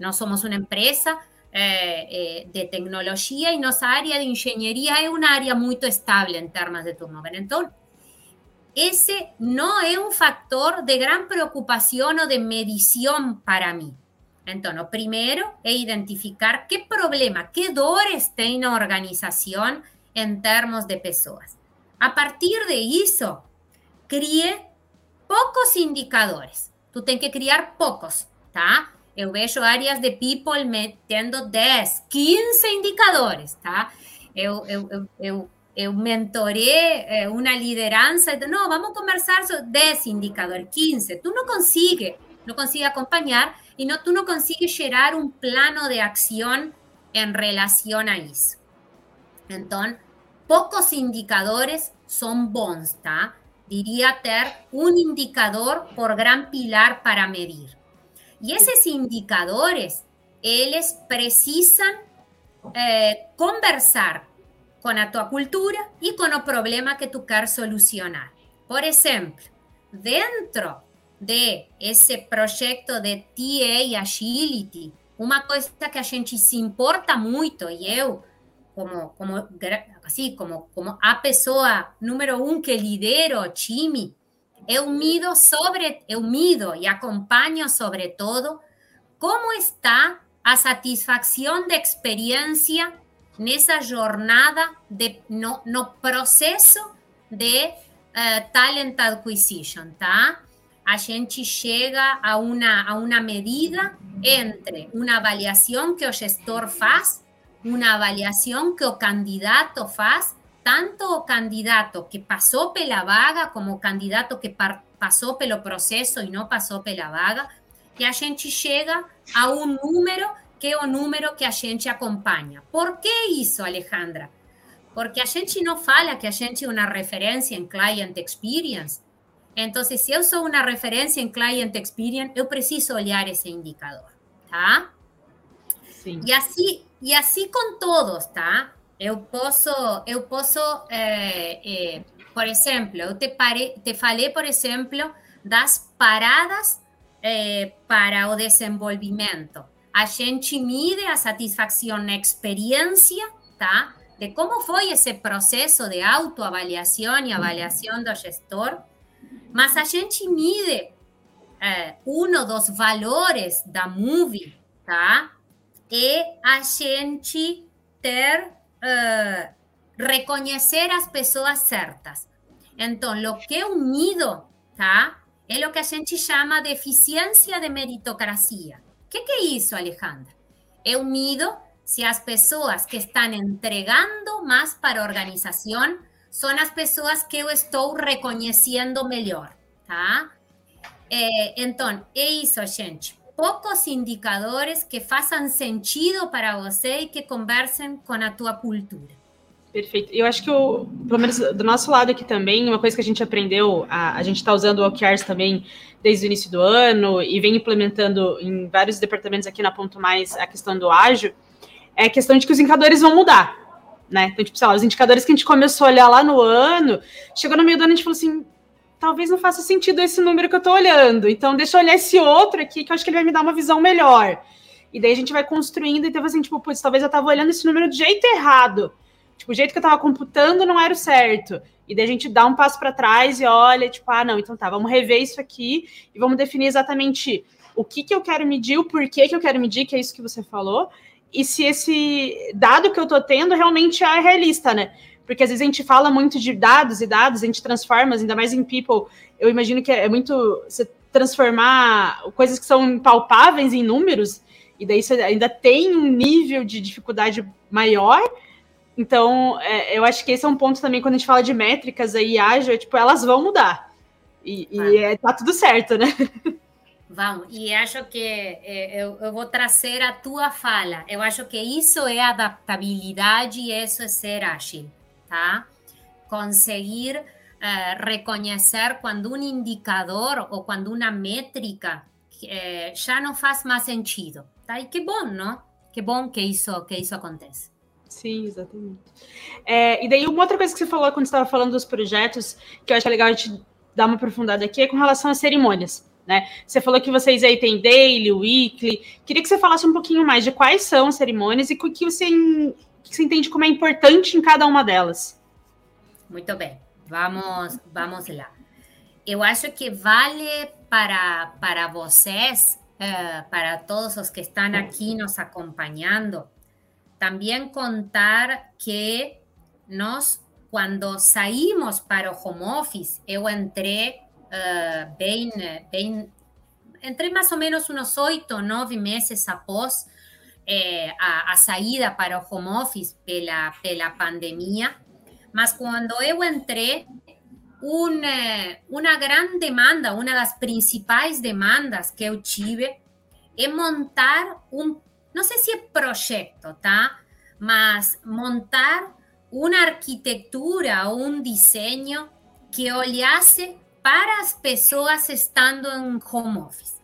No somos una empresa eh, eh, de tecnología y nuestra área de ingeniería es un área muy estable en términos de turnover. Entonces, ese no es un factor de gran preocupación o de medición para mí. Entonces, primero es identificar qué problema, qué dolores tiene la organización en términos de personas. A partir de eso, críe pocos indicadores. Tú tienes que criar pocos, ¿está? Eu vejo áreas de people metendo 10, 15 indicadores, tá? Eu, eu, eu, eu, eu mentorei uma liderança, não, vamos conversar sobre 10 indicadores, 15. Tu não consegue não consigue acompanhar e não, tu não consegues gerar um plano de ação em relação a isso. Então, poucos indicadores são bons, tá? Diria ter um indicador por gran pilar para medir. E esses indicadores, eles precisam eh, conversar com a tua cultura e com o problema que tu quer solucionar. Por exemplo, dentro de esse projeto de TA Agility, uma coisa que a gente se importa muito, e eu, como, como, assim, como, como a pessoa número um que lidero o time, eu mido sobre, eu mido e acompanho sobretudo como está a satisfação de experiência nessa jornada de, no, no processo de uh, talent acquisition, tá? A gente chega a uma, a uma medida entre uma avaliação que o gestor faz, uma avaliação que o candidato faz, tanto o candidato que passou pela vaga como candidato que passou pelo processo e não passou pela vaga, e a gente chega a um número que o número que a gente acompanha. Por que isso, Alejandra? Porque a gente não fala que a gente é uma referência em client experience. Então, se eu sou uma referência em client experience, eu preciso olhar esse indicador, tá? Sim. E assim, e assim com todos, tá? Eu posso, eu posso, é, é, por exemplo, eu te, pare, te falei, por exemplo, das paradas é, para o desenvolvimento a gente mide a satisfação na experiência, tá? De como foi esse processo de autoavaliação e avaliação do gestor, mas a gente mide é, um dos valores da Movie, tá? É a gente ter, uh, reconhecer as pessoas certas. Então, o que eu mido, tá? É o que a gente chama de eficiência de meritocracia. O que, que é isso, Alejandra? Eu mido se as pessoas que estão entregando mais para a organização são as pessoas que eu estou reconhecendo melhor, tá? Então, é isso, gente. Poucos indicadores que façam sentido para você e que conversem com a tua cultura. Perfeito. Eu acho que, o, pelo menos do nosso lado aqui também, uma coisa que a gente aprendeu, a, a gente está usando o OKRs também desde o início do ano e vem implementando em vários departamentos aqui na Ponto Mais a questão do ágil, é a questão de que os indicadores vão mudar, né? Então, tipo, sei lá, os indicadores que a gente começou a olhar lá no ano, chegou no meio do ano a gente falou assim, talvez não faça sentido esse número que eu estou olhando, então deixa eu olhar esse outro aqui que eu acho que ele vai me dar uma visão melhor. E daí a gente vai construindo e teve assim, tipo, putz, talvez eu estava olhando esse número do jeito errado. Tipo, o jeito que eu estava computando não era o certo. E daí a gente dá um passo para trás e olha, tipo, ah, não, então tá, vamos rever isso aqui e vamos definir exatamente o que, que eu quero medir, o porquê que eu quero medir, que é isso que você falou, e se esse dado que eu tô tendo realmente é realista, né? Porque às vezes a gente fala muito de dados e dados, a gente transforma, ainda mais em people, eu imagino que é muito você transformar coisas que são palpáveis em números, e daí você ainda tem um nível de dificuldade maior, então, é, eu acho que esse é um ponto também, quando a gente fala de métricas aí, ágil, é, tipo, elas vão mudar. E, e é, tá tudo certo, né? Vão, e acho que é, eu, eu, vou trazer a tua fala. Eu acho que isso é adaptabilidade e isso é ser ágil, tá? Conseguir uh, reconhecer quando um indicador ou quando uma métrica uh, já não faz mais sentido, tá? E que bom, não? Que bom que isso, que isso acontece. Sim, exatamente. É, e daí, uma outra coisa que você falou quando estava falando dos projetos, que eu acho legal a gente dar uma aprofundada aqui, é com relação às cerimônias. Né? Você falou que vocês aí têm daily, weekly. Queria que você falasse um pouquinho mais de quais são as cerimônias e o que você, que você entende como é importante em cada uma delas. Muito bem, vamos, vamos lá. Eu acho que vale para, para vocês, uh, para todos os que estão aqui nos acompanhando, también contar que nos, cuando saímos para o home office, eu entrei uh, bem, bem, entrei mais ou menos uns oito, nove meses após eh, a, a, saída para o home office pela, pela pandemia, mas quando eu entrei, uma, uma grande demanda, uma das principais demandas que eu tive é montar um, não sei se é projeto, tá? Mas montar uma arquitetura um desenho que olhasse para as pessoas estando em home office.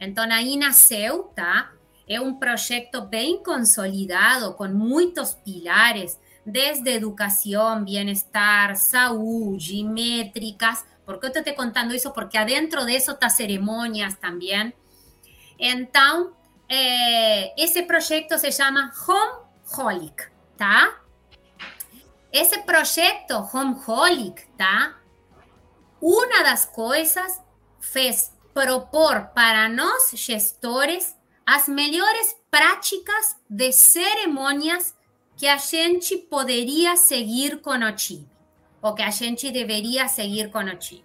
Então, aí nasceu, tá? É um projeto bem consolidado, com muitos pilares, desde educação, bem-estar, saúde, métricas. Por que eu estou te contando isso? Porque adentro disso está cerimônias também. Então, é, esse projeto se chama Home Holic, tá? Esse projeto Home Holic, tá? Uma das coisas fez propor para nós gestores as melhores práticas de cerimônias que a gente poderia seguir com o que a gente deveria seguir com o time.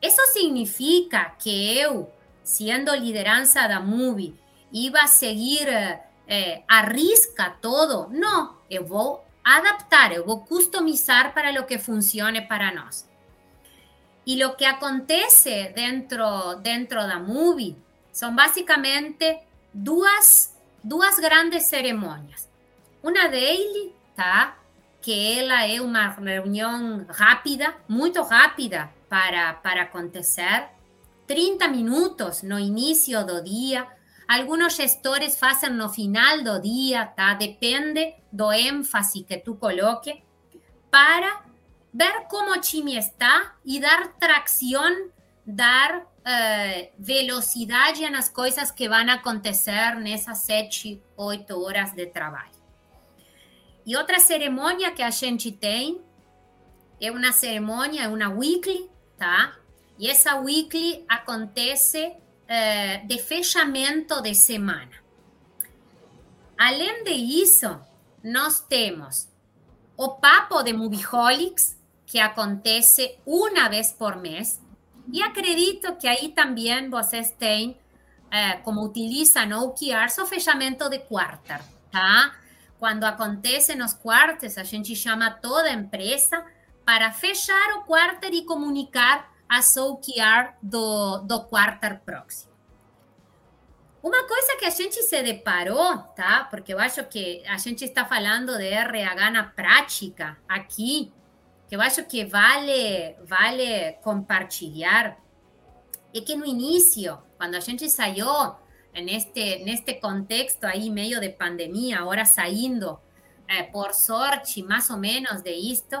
Isso significa que eu, sendo liderança da MUBI, iba a seguir eh, a risca todo? Não, eu vou adaptar, eu vou customizar para o que funcione para nós. E o que acontece dentro, dentro da MUBI são basicamente duas, duas grandes cerimônias. Uma deles, tá? Que ela é uma reunião rápida, muito rápida para, para acontecer. 30 minutos no início do dia. Alguns gestores fazem no final do dia, tá? Depende do ênfase que tu coloque. Para ver como o time está e dar tração, dar uh, velocidade nas coisas que vão acontecer nessas sete, oito horas de trabalho. E outra cerimônia que a gente tem é uma cerimônia, é uma weekly, tá? E essa weekly acontece uh, de fechamento de semana. Além disso, nós temos o papo de Movieholics, que acontece uma vez por mês. E acredito que aí também vocês têm, eh, como utilizam OKRs, o fechamento de quarter, tá? Quando acontece nos quartos, a gente chama toda a empresa para fechar o quarter e comunicar as OKR do, do quarter próximo. Uma coisa que a gente se deparou, tá? Porque eu acho que a gente está falando de RH na prática aqui, que eu acho que vale, vale compartilhar, é que no início, quando a gente saiu neste, neste contexto aí meio de pandemia, agora saindo, eh, por sorte, mais ou menos de isto,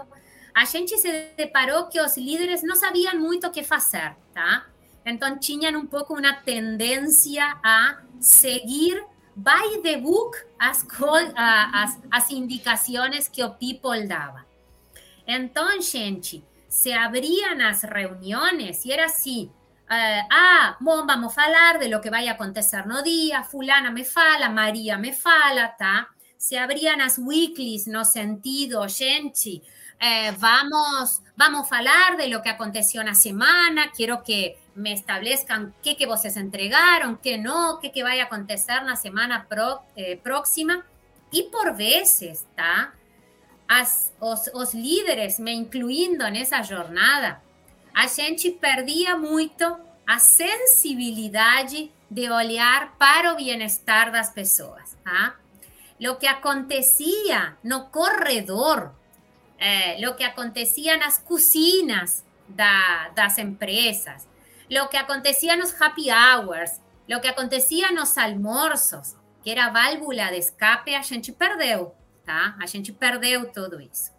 a gente se deparou que os líderes não sabiam muito o que fazer, tá? Então tinham um pouco uma tendência a seguir by the book as, as, as indicações que o people dava. Então, gente, se abriam as reuniões e era assim: uh, ah, bom, vamos falar de lo que vai acontecer no dia, fulana me fala, Maria me fala, tá? Se abriam as weeklies no sentido, gente, eh, vamos, vamos falar de lo que aconteceu na semana, quero que me establezcan qué que vocês entregaram, qué no, qué que vai acontecer na semana pro, eh, próxima. E por vezes, tá? As, os, líderes, me incluindo nessa jornada, a gente perdia muito a sensibilidade de olhar para o bem-estar das pessoas. Tá? O que acontecia no corredor, eh, o que acontecia nas cozinhas da, das empresas, o que acontecia nos happy hours, o que acontecia nos almoços, que era válvula de escape, a gente perdeu tá? A gente perdeu tudo isso.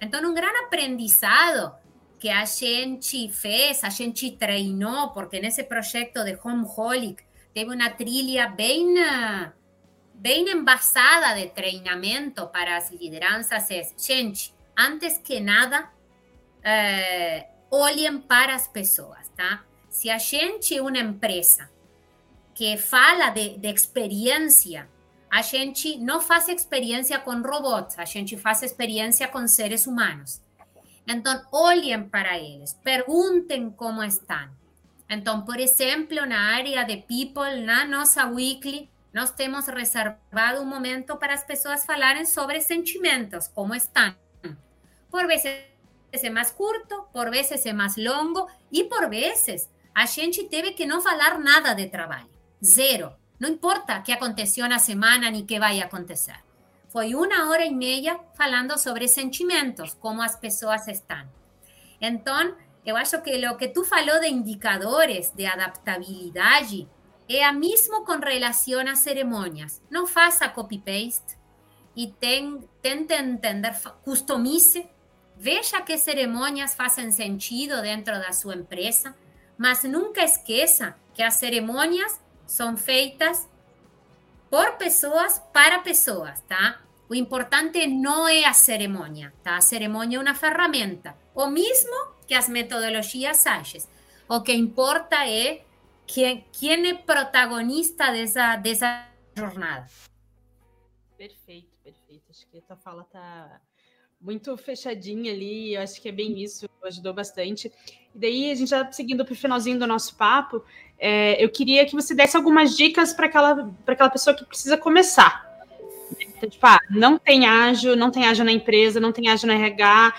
Então, um grande aprendizado que a gente fez, a gente treinou, porque nesse projeto de Home Holic teve uma trilha bem, bem embasada de treinamento para as lideranças. É, gente, antes que nada, é, olhem para as pessoas, tá? Se a gente é uma empresa que fala de, de experiência, a gente não faz experiência com robôs, a gente faz experiência com seres humanos. Então, olhem para eles, perguntem como estão. Então, por exemplo, na área de people, na nossa weekly, nós temos reservado um momento para as pessoas falarem sobre sentimentos, como estão. Por vezes é mais curto, por vezes é mais longo e por vezes a gente teve que não falar nada de trabalho. Zero. Não importa o que aconteceu na semana nem o que vai acontecer. Foi uma hora e meia falando sobre sentimentos, como as pessoas estão. Então, eu acho que o que tu falou de indicadores de adaptabilidade é a mesmo com relação às cerimônias. Não faça copy-paste e tem, tente entender, customize, veja que cerimônias fazem sentido dentro da sua empresa, mas nunca esqueça que as cerimônias são feitas por pessoas para pessoas, tá? O importante não é a cerimônia, tá? A cerimônia é uma ferramenta. O mesmo que as metodologias ágeis. O que importa é quem, quem é protagonista dessa, dessa jornada. Perfeito, perfeito. Acho que a fala tá muito fechadinha ali. Eu acho que é bem isso, ajudou bastante. E daí, a gente já seguindo para o finalzinho do nosso papo, é, eu queria que você desse algumas dicas para aquela, aquela pessoa que precisa começar. Então, tipo, ah, não tem ágil, não tem ágil na empresa, não tem ágil na RH.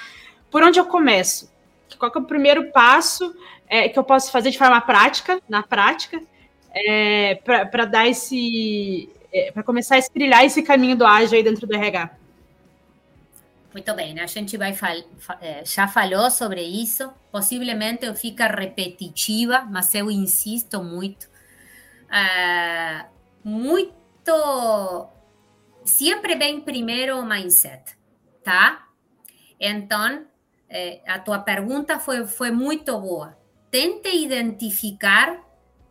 Por onde eu começo? qual é o primeiro passo é, que eu posso fazer de forma prática, na prática, é, para dar esse. É, para começar a esprilhar esse caminho do ágil aí dentro do RH? Muito bem, a gente vai falou sobre isso. Possivelmente eu fica repetitiva, mas eu insisto muito. Uh, muito. Sempre vem primeiro o mindset, tá? Então, é, a tua pergunta foi, foi muito boa. Tente identificar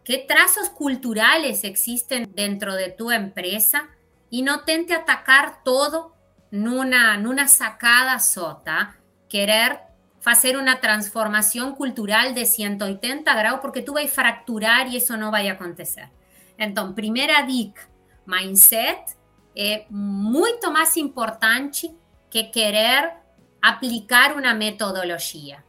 que traços culturais existem dentro de tua empresa e não tente atacar todo numa, numa sacada só, tá? Querer fazer uma transformação cultural de 180 graus, porque tu vai fracturar e isso não vai acontecer. Então, primeira dica, mindset é muito mais importante que querer aplicar una metodología,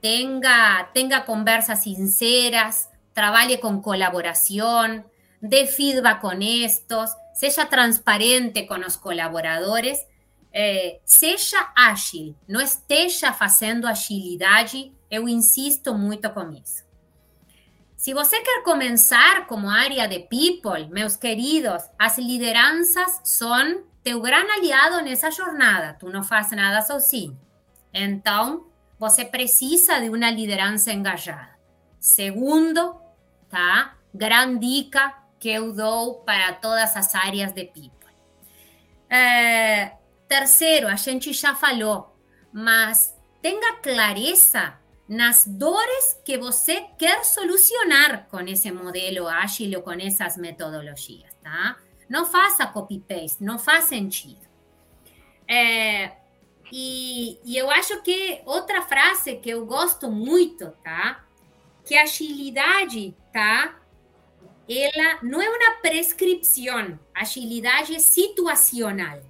Tenga, tenga conversas sinceras, trabaje con colaboración, dé feedback con sea transparente con los colaboradores, eh, sea ágil, no esteja fazendo agilidade, eu insisto muito com isso. Se você quer começar como área de people, meus queridos, as lideranças são teu gran aliado nessa jornada. Tu não faz nada sozinho. Então, você precisa de uma liderança engajada. Segundo, tá? Gran dica que eu dou para todas as áreas de people. É, terceiro, a gente já falou, mas tenha clareza nas dores que você quer solucionar com esse modelo ágil ou com essas metodologias, tá? Não faça copy-paste, não faz sentido. É, e, e, eu acho que outra frase que eu gosto muito, tá? Que agilidade, tá? Ela não é uma prescrição, agilidade situacional.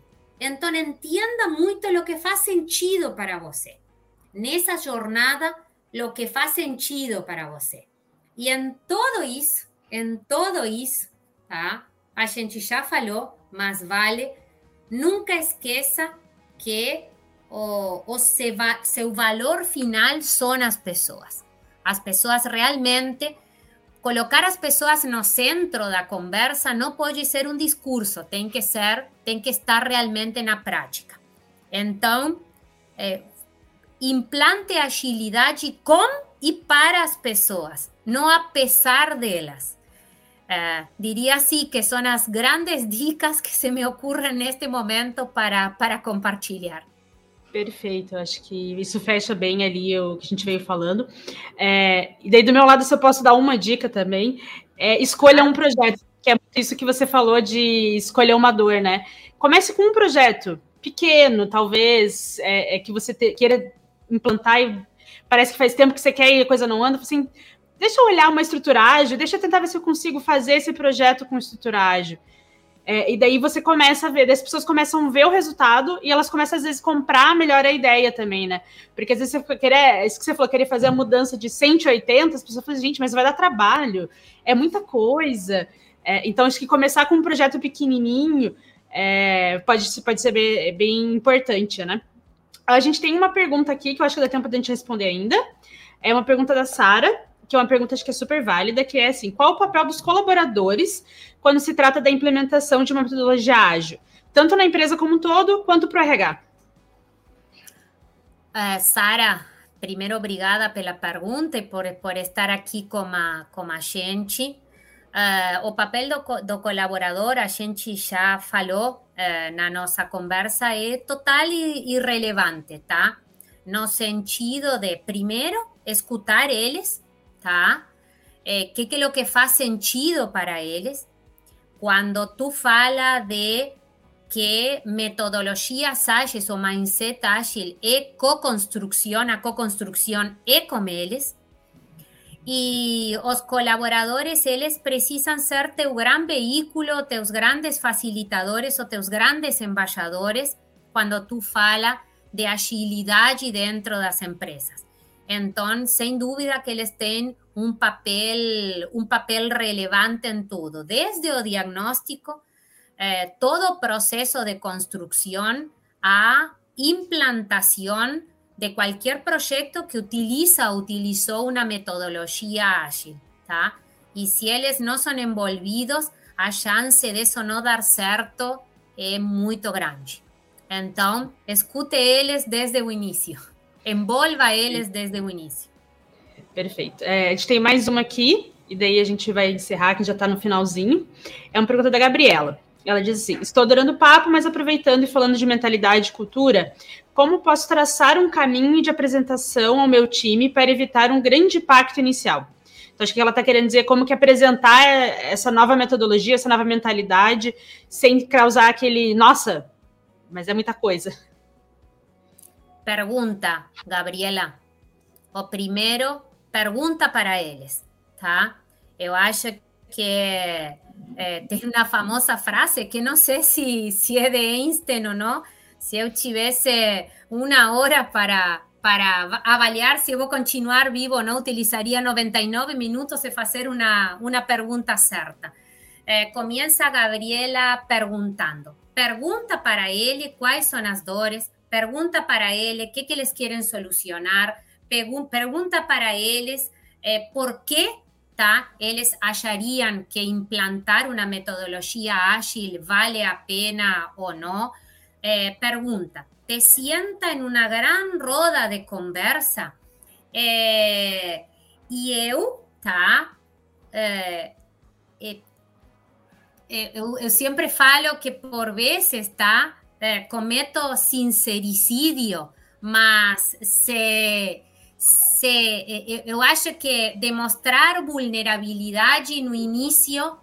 Então, entenda muito o que faz sentido para você. Nessa jornada, o que faz sentido para você. E em tudo isso, em tudo isso, tá? a gente já falou, mas vale, nunca esqueça que o, o seu valor final são as pessoas. As pessoas realmente colocar as pessoas no centro da conversa não pode ser um discurso, tem que ser, tem que estar realmente na prática. Então, é, implante agilidade com e para as pessoas, não apesar delas. Uh, diría así que son las grandes dicas que se me ocurrem neste momento para, para compartilhar. Perfeito, acho que isso fecha bem ali o que a gente veio falando. É, e daí, do meu lado, se eu posso dar uma dica também, é, escolha um projeto, que é isso que você falou de escolher uma dor, né? Comece com um projeto pequeno, talvez, é, é que você te, queira implantar e parece que faz tempo que você quer e a coisa não anda, assim, deixa eu olhar uma estruturagem, deixa eu tentar ver se eu consigo fazer esse projeto com estruturagem. É, e daí você começa a ver, as pessoas começam a ver o resultado e elas começam, às vezes, comprar melhor a ideia também, né? Porque às vezes você querer, isso que você falou, querer fazer a mudança de 180, as pessoas falam, gente, mas vai dar trabalho, é muita coisa. É, então, acho que começar com um projeto pequenininho é, pode, pode ser bem, bem importante, né? A gente tem uma pergunta aqui que eu acho que dá tempo da gente responder ainda. É uma pergunta da Sara, que é uma pergunta acho que é super válida, que é assim: qual o papel dos colaboradores quando se trata da implementação de uma metodologia ágil, tanto na empresa como um todo, quanto para o RH? Uh, Sara, primeiro obrigada pela pergunta e por, por estar aqui com a, com a gente. Uh, o papel do, do, colaborador, a gente já falou uh, na nossa conversa, é total e irrelevante, tá? No sentido de, primeiro, escutar eles, tá? Eh, que, que é que faz sentido para eles. Quando tu fala de que metodologias ágeis ou mindset ágil é co-construção, a co-construção é com eles, y los colaboradores, ellos precisan ser tu gran vehículo, tus grandes facilitadores o tus grandes embajadores cuando tú fala de agilidad dentro de las empresas. Entonces, sin duda que ellos tienen un papel, un papel relevante en todo, desde el diagnóstico, eh, todo proceso de construcción a implantación de cualquier proyecto que utiliza o utilizó una metodología ágil, ¿tá? Y si ellos no son envolvidos, a chance de eso no dar certo es muy grande. Entonces, escute eles desde o início. Envolva eles desde o início. Perfeito. É, a gente tem mais uma aqui, e daí a gente vai encerrar, que já está no finalzinho. É uma pergunta da Gabriela. Ela diz assim: Estou adorando o papo, mas aproveitando e falando de mentalidade e cultura, como posso traçar um caminho de apresentação ao meu time para evitar um grande impacto inicial? Então, acho que ela está querendo dizer como que apresentar essa nova metodologia, essa nova mentalidade, sem causar aquele, nossa, mas é muita coisa. Pergunta, Gabriela. O primeiro, pergunta para eles, tá? Eu acho que é, tem uma famosa frase que não sei se, se é de Einstein ou não. Se eu tivesse uma hora para, para avaliar se eu vou continuar vivo ou não, utilizaria 99 minutos e fazer uma, uma pergunta certa. É, começa a Gabriela perguntando. Pergunta para ele quais são as dores, pergunta para ele o que, que eles querem solucionar, pergunta para eles é, por que tá? Eles achariam que implantar uma metodologia ágil vale a pena ou não? É, pergunta: te sienta em uma grande roda de conversa é, e eu, tá? É, eu, eu, sempre falo que por vezes, tá? Cometo sincericídio, mas se se, eu acho que demonstrar vulnerabilidade no início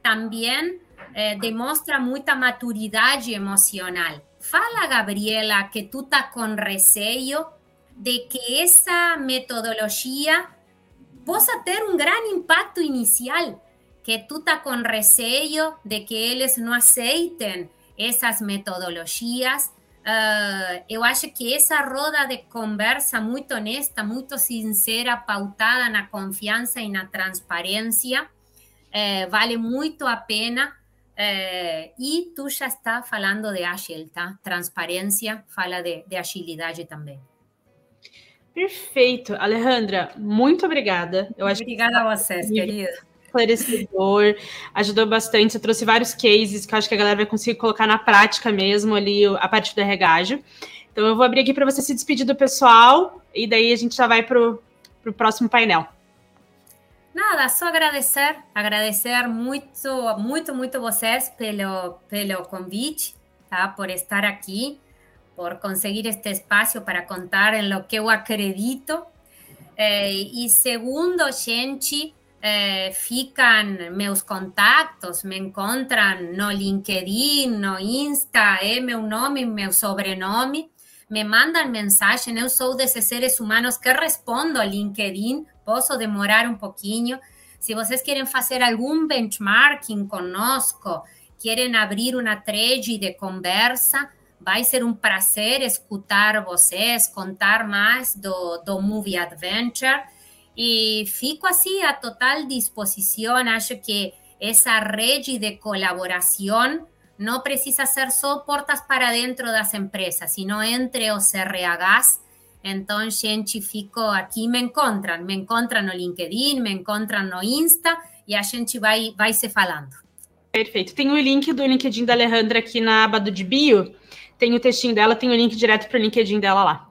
também eh, demonstra muita maturidade emocional. Fala, Gabriela, que tu tá com receio de que essa metodologia possa ter um grande impacto inicial, que tu tá com receio de que eles não aceitem essas metodologias Uh, eu acho que essa roda de conversa muito honesta, muito sincera, pautada na confiança e na transparência, uh, vale muito a pena. Uh, e tu já está falando de ágil, tá? Transparência fala de, de agilidade também. Perfeito. Alejandra, muito obrigada. Eu acho obrigada que... a vocês, querida esclarecedor, ajudou bastante. Você trouxe vários cases que eu acho que a galera vai conseguir colocar na prática mesmo ali a partir do regágio. Então eu vou abrir aqui para você se despedir do pessoal e daí a gente já vai para o próximo painel. Nada, só agradecer, agradecer muito, muito, muito vocês pelo, pelo convite, tá? por estar aqui, por conseguir este espaço para contar em lo que eu acredito. Eh, e segundo, gente, eh, fican meus contactos, me encontran no LinkedIn, no Insta, é meu nome, meu sobrenome, me mandam mensagem, eu sou desses seres humanos que respondo ao LinkedIn, posso demorar um pouquinho. Se vocês querem fazer algum benchmarking conosco, querem abrir uma thread de conversa, vai ser um prazer escutar vocês, contar mais do, do Movie Adventure. E fico assim a total disposição. Acho que essa rede de colaboração não precisa ser só portas para dentro das empresas, sino entre os RHs. Então, gente, fico aqui, me encontram, me encontram no LinkedIn, me encontram no Insta e a gente vai, vai se falando. Perfeito. Tem o link do LinkedIn da Alejandra aqui na aba do de bio. Tem o textinho dela, tem o link direto para o LinkedIn dela lá.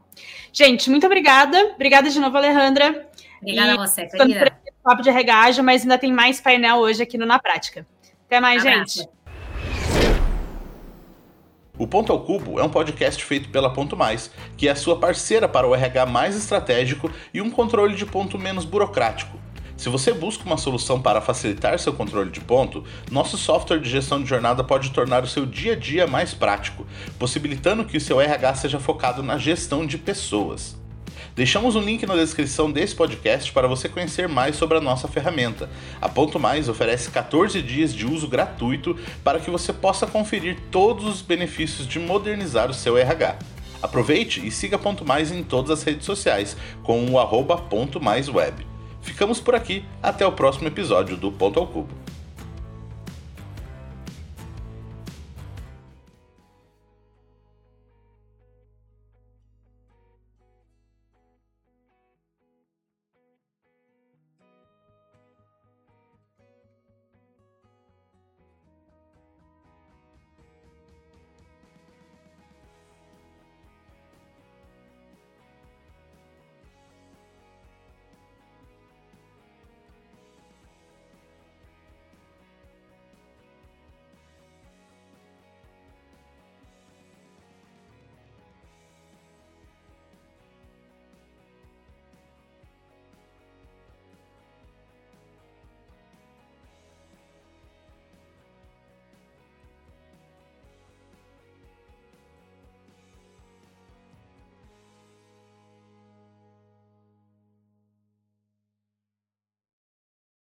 Gente, muito obrigada. Obrigada de novo, Alejandra. Obrigada e a você, querida. Papo de regajo, mas ainda tem mais painel hoje aqui no Na Prática. Até mais, Abraço. gente. O Ponto ao Cubo é um podcast feito pela Ponto Mais, que é a sua parceira para o RH mais estratégico e um controle de ponto menos burocrático. Se você busca uma solução para facilitar seu controle de ponto, nosso software de gestão de jornada pode tornar o seu dia a dia mais prático, possibilitando que o seu RH seja focado na gestão de pessoas. Deixamos um link na descrição desse podcast para você conhecer mais sobre a nossa ferramenta. A Ponto Mais oferece 14 dias de uso gratuito para que você possa conferir todos os benefícios de modernizar o seu RH. Aproveite e siga Ponto Mais em todas as redes sociais com o arroba. Ficamos por aqui, até o próximo episódio do Ponto ao Cubo.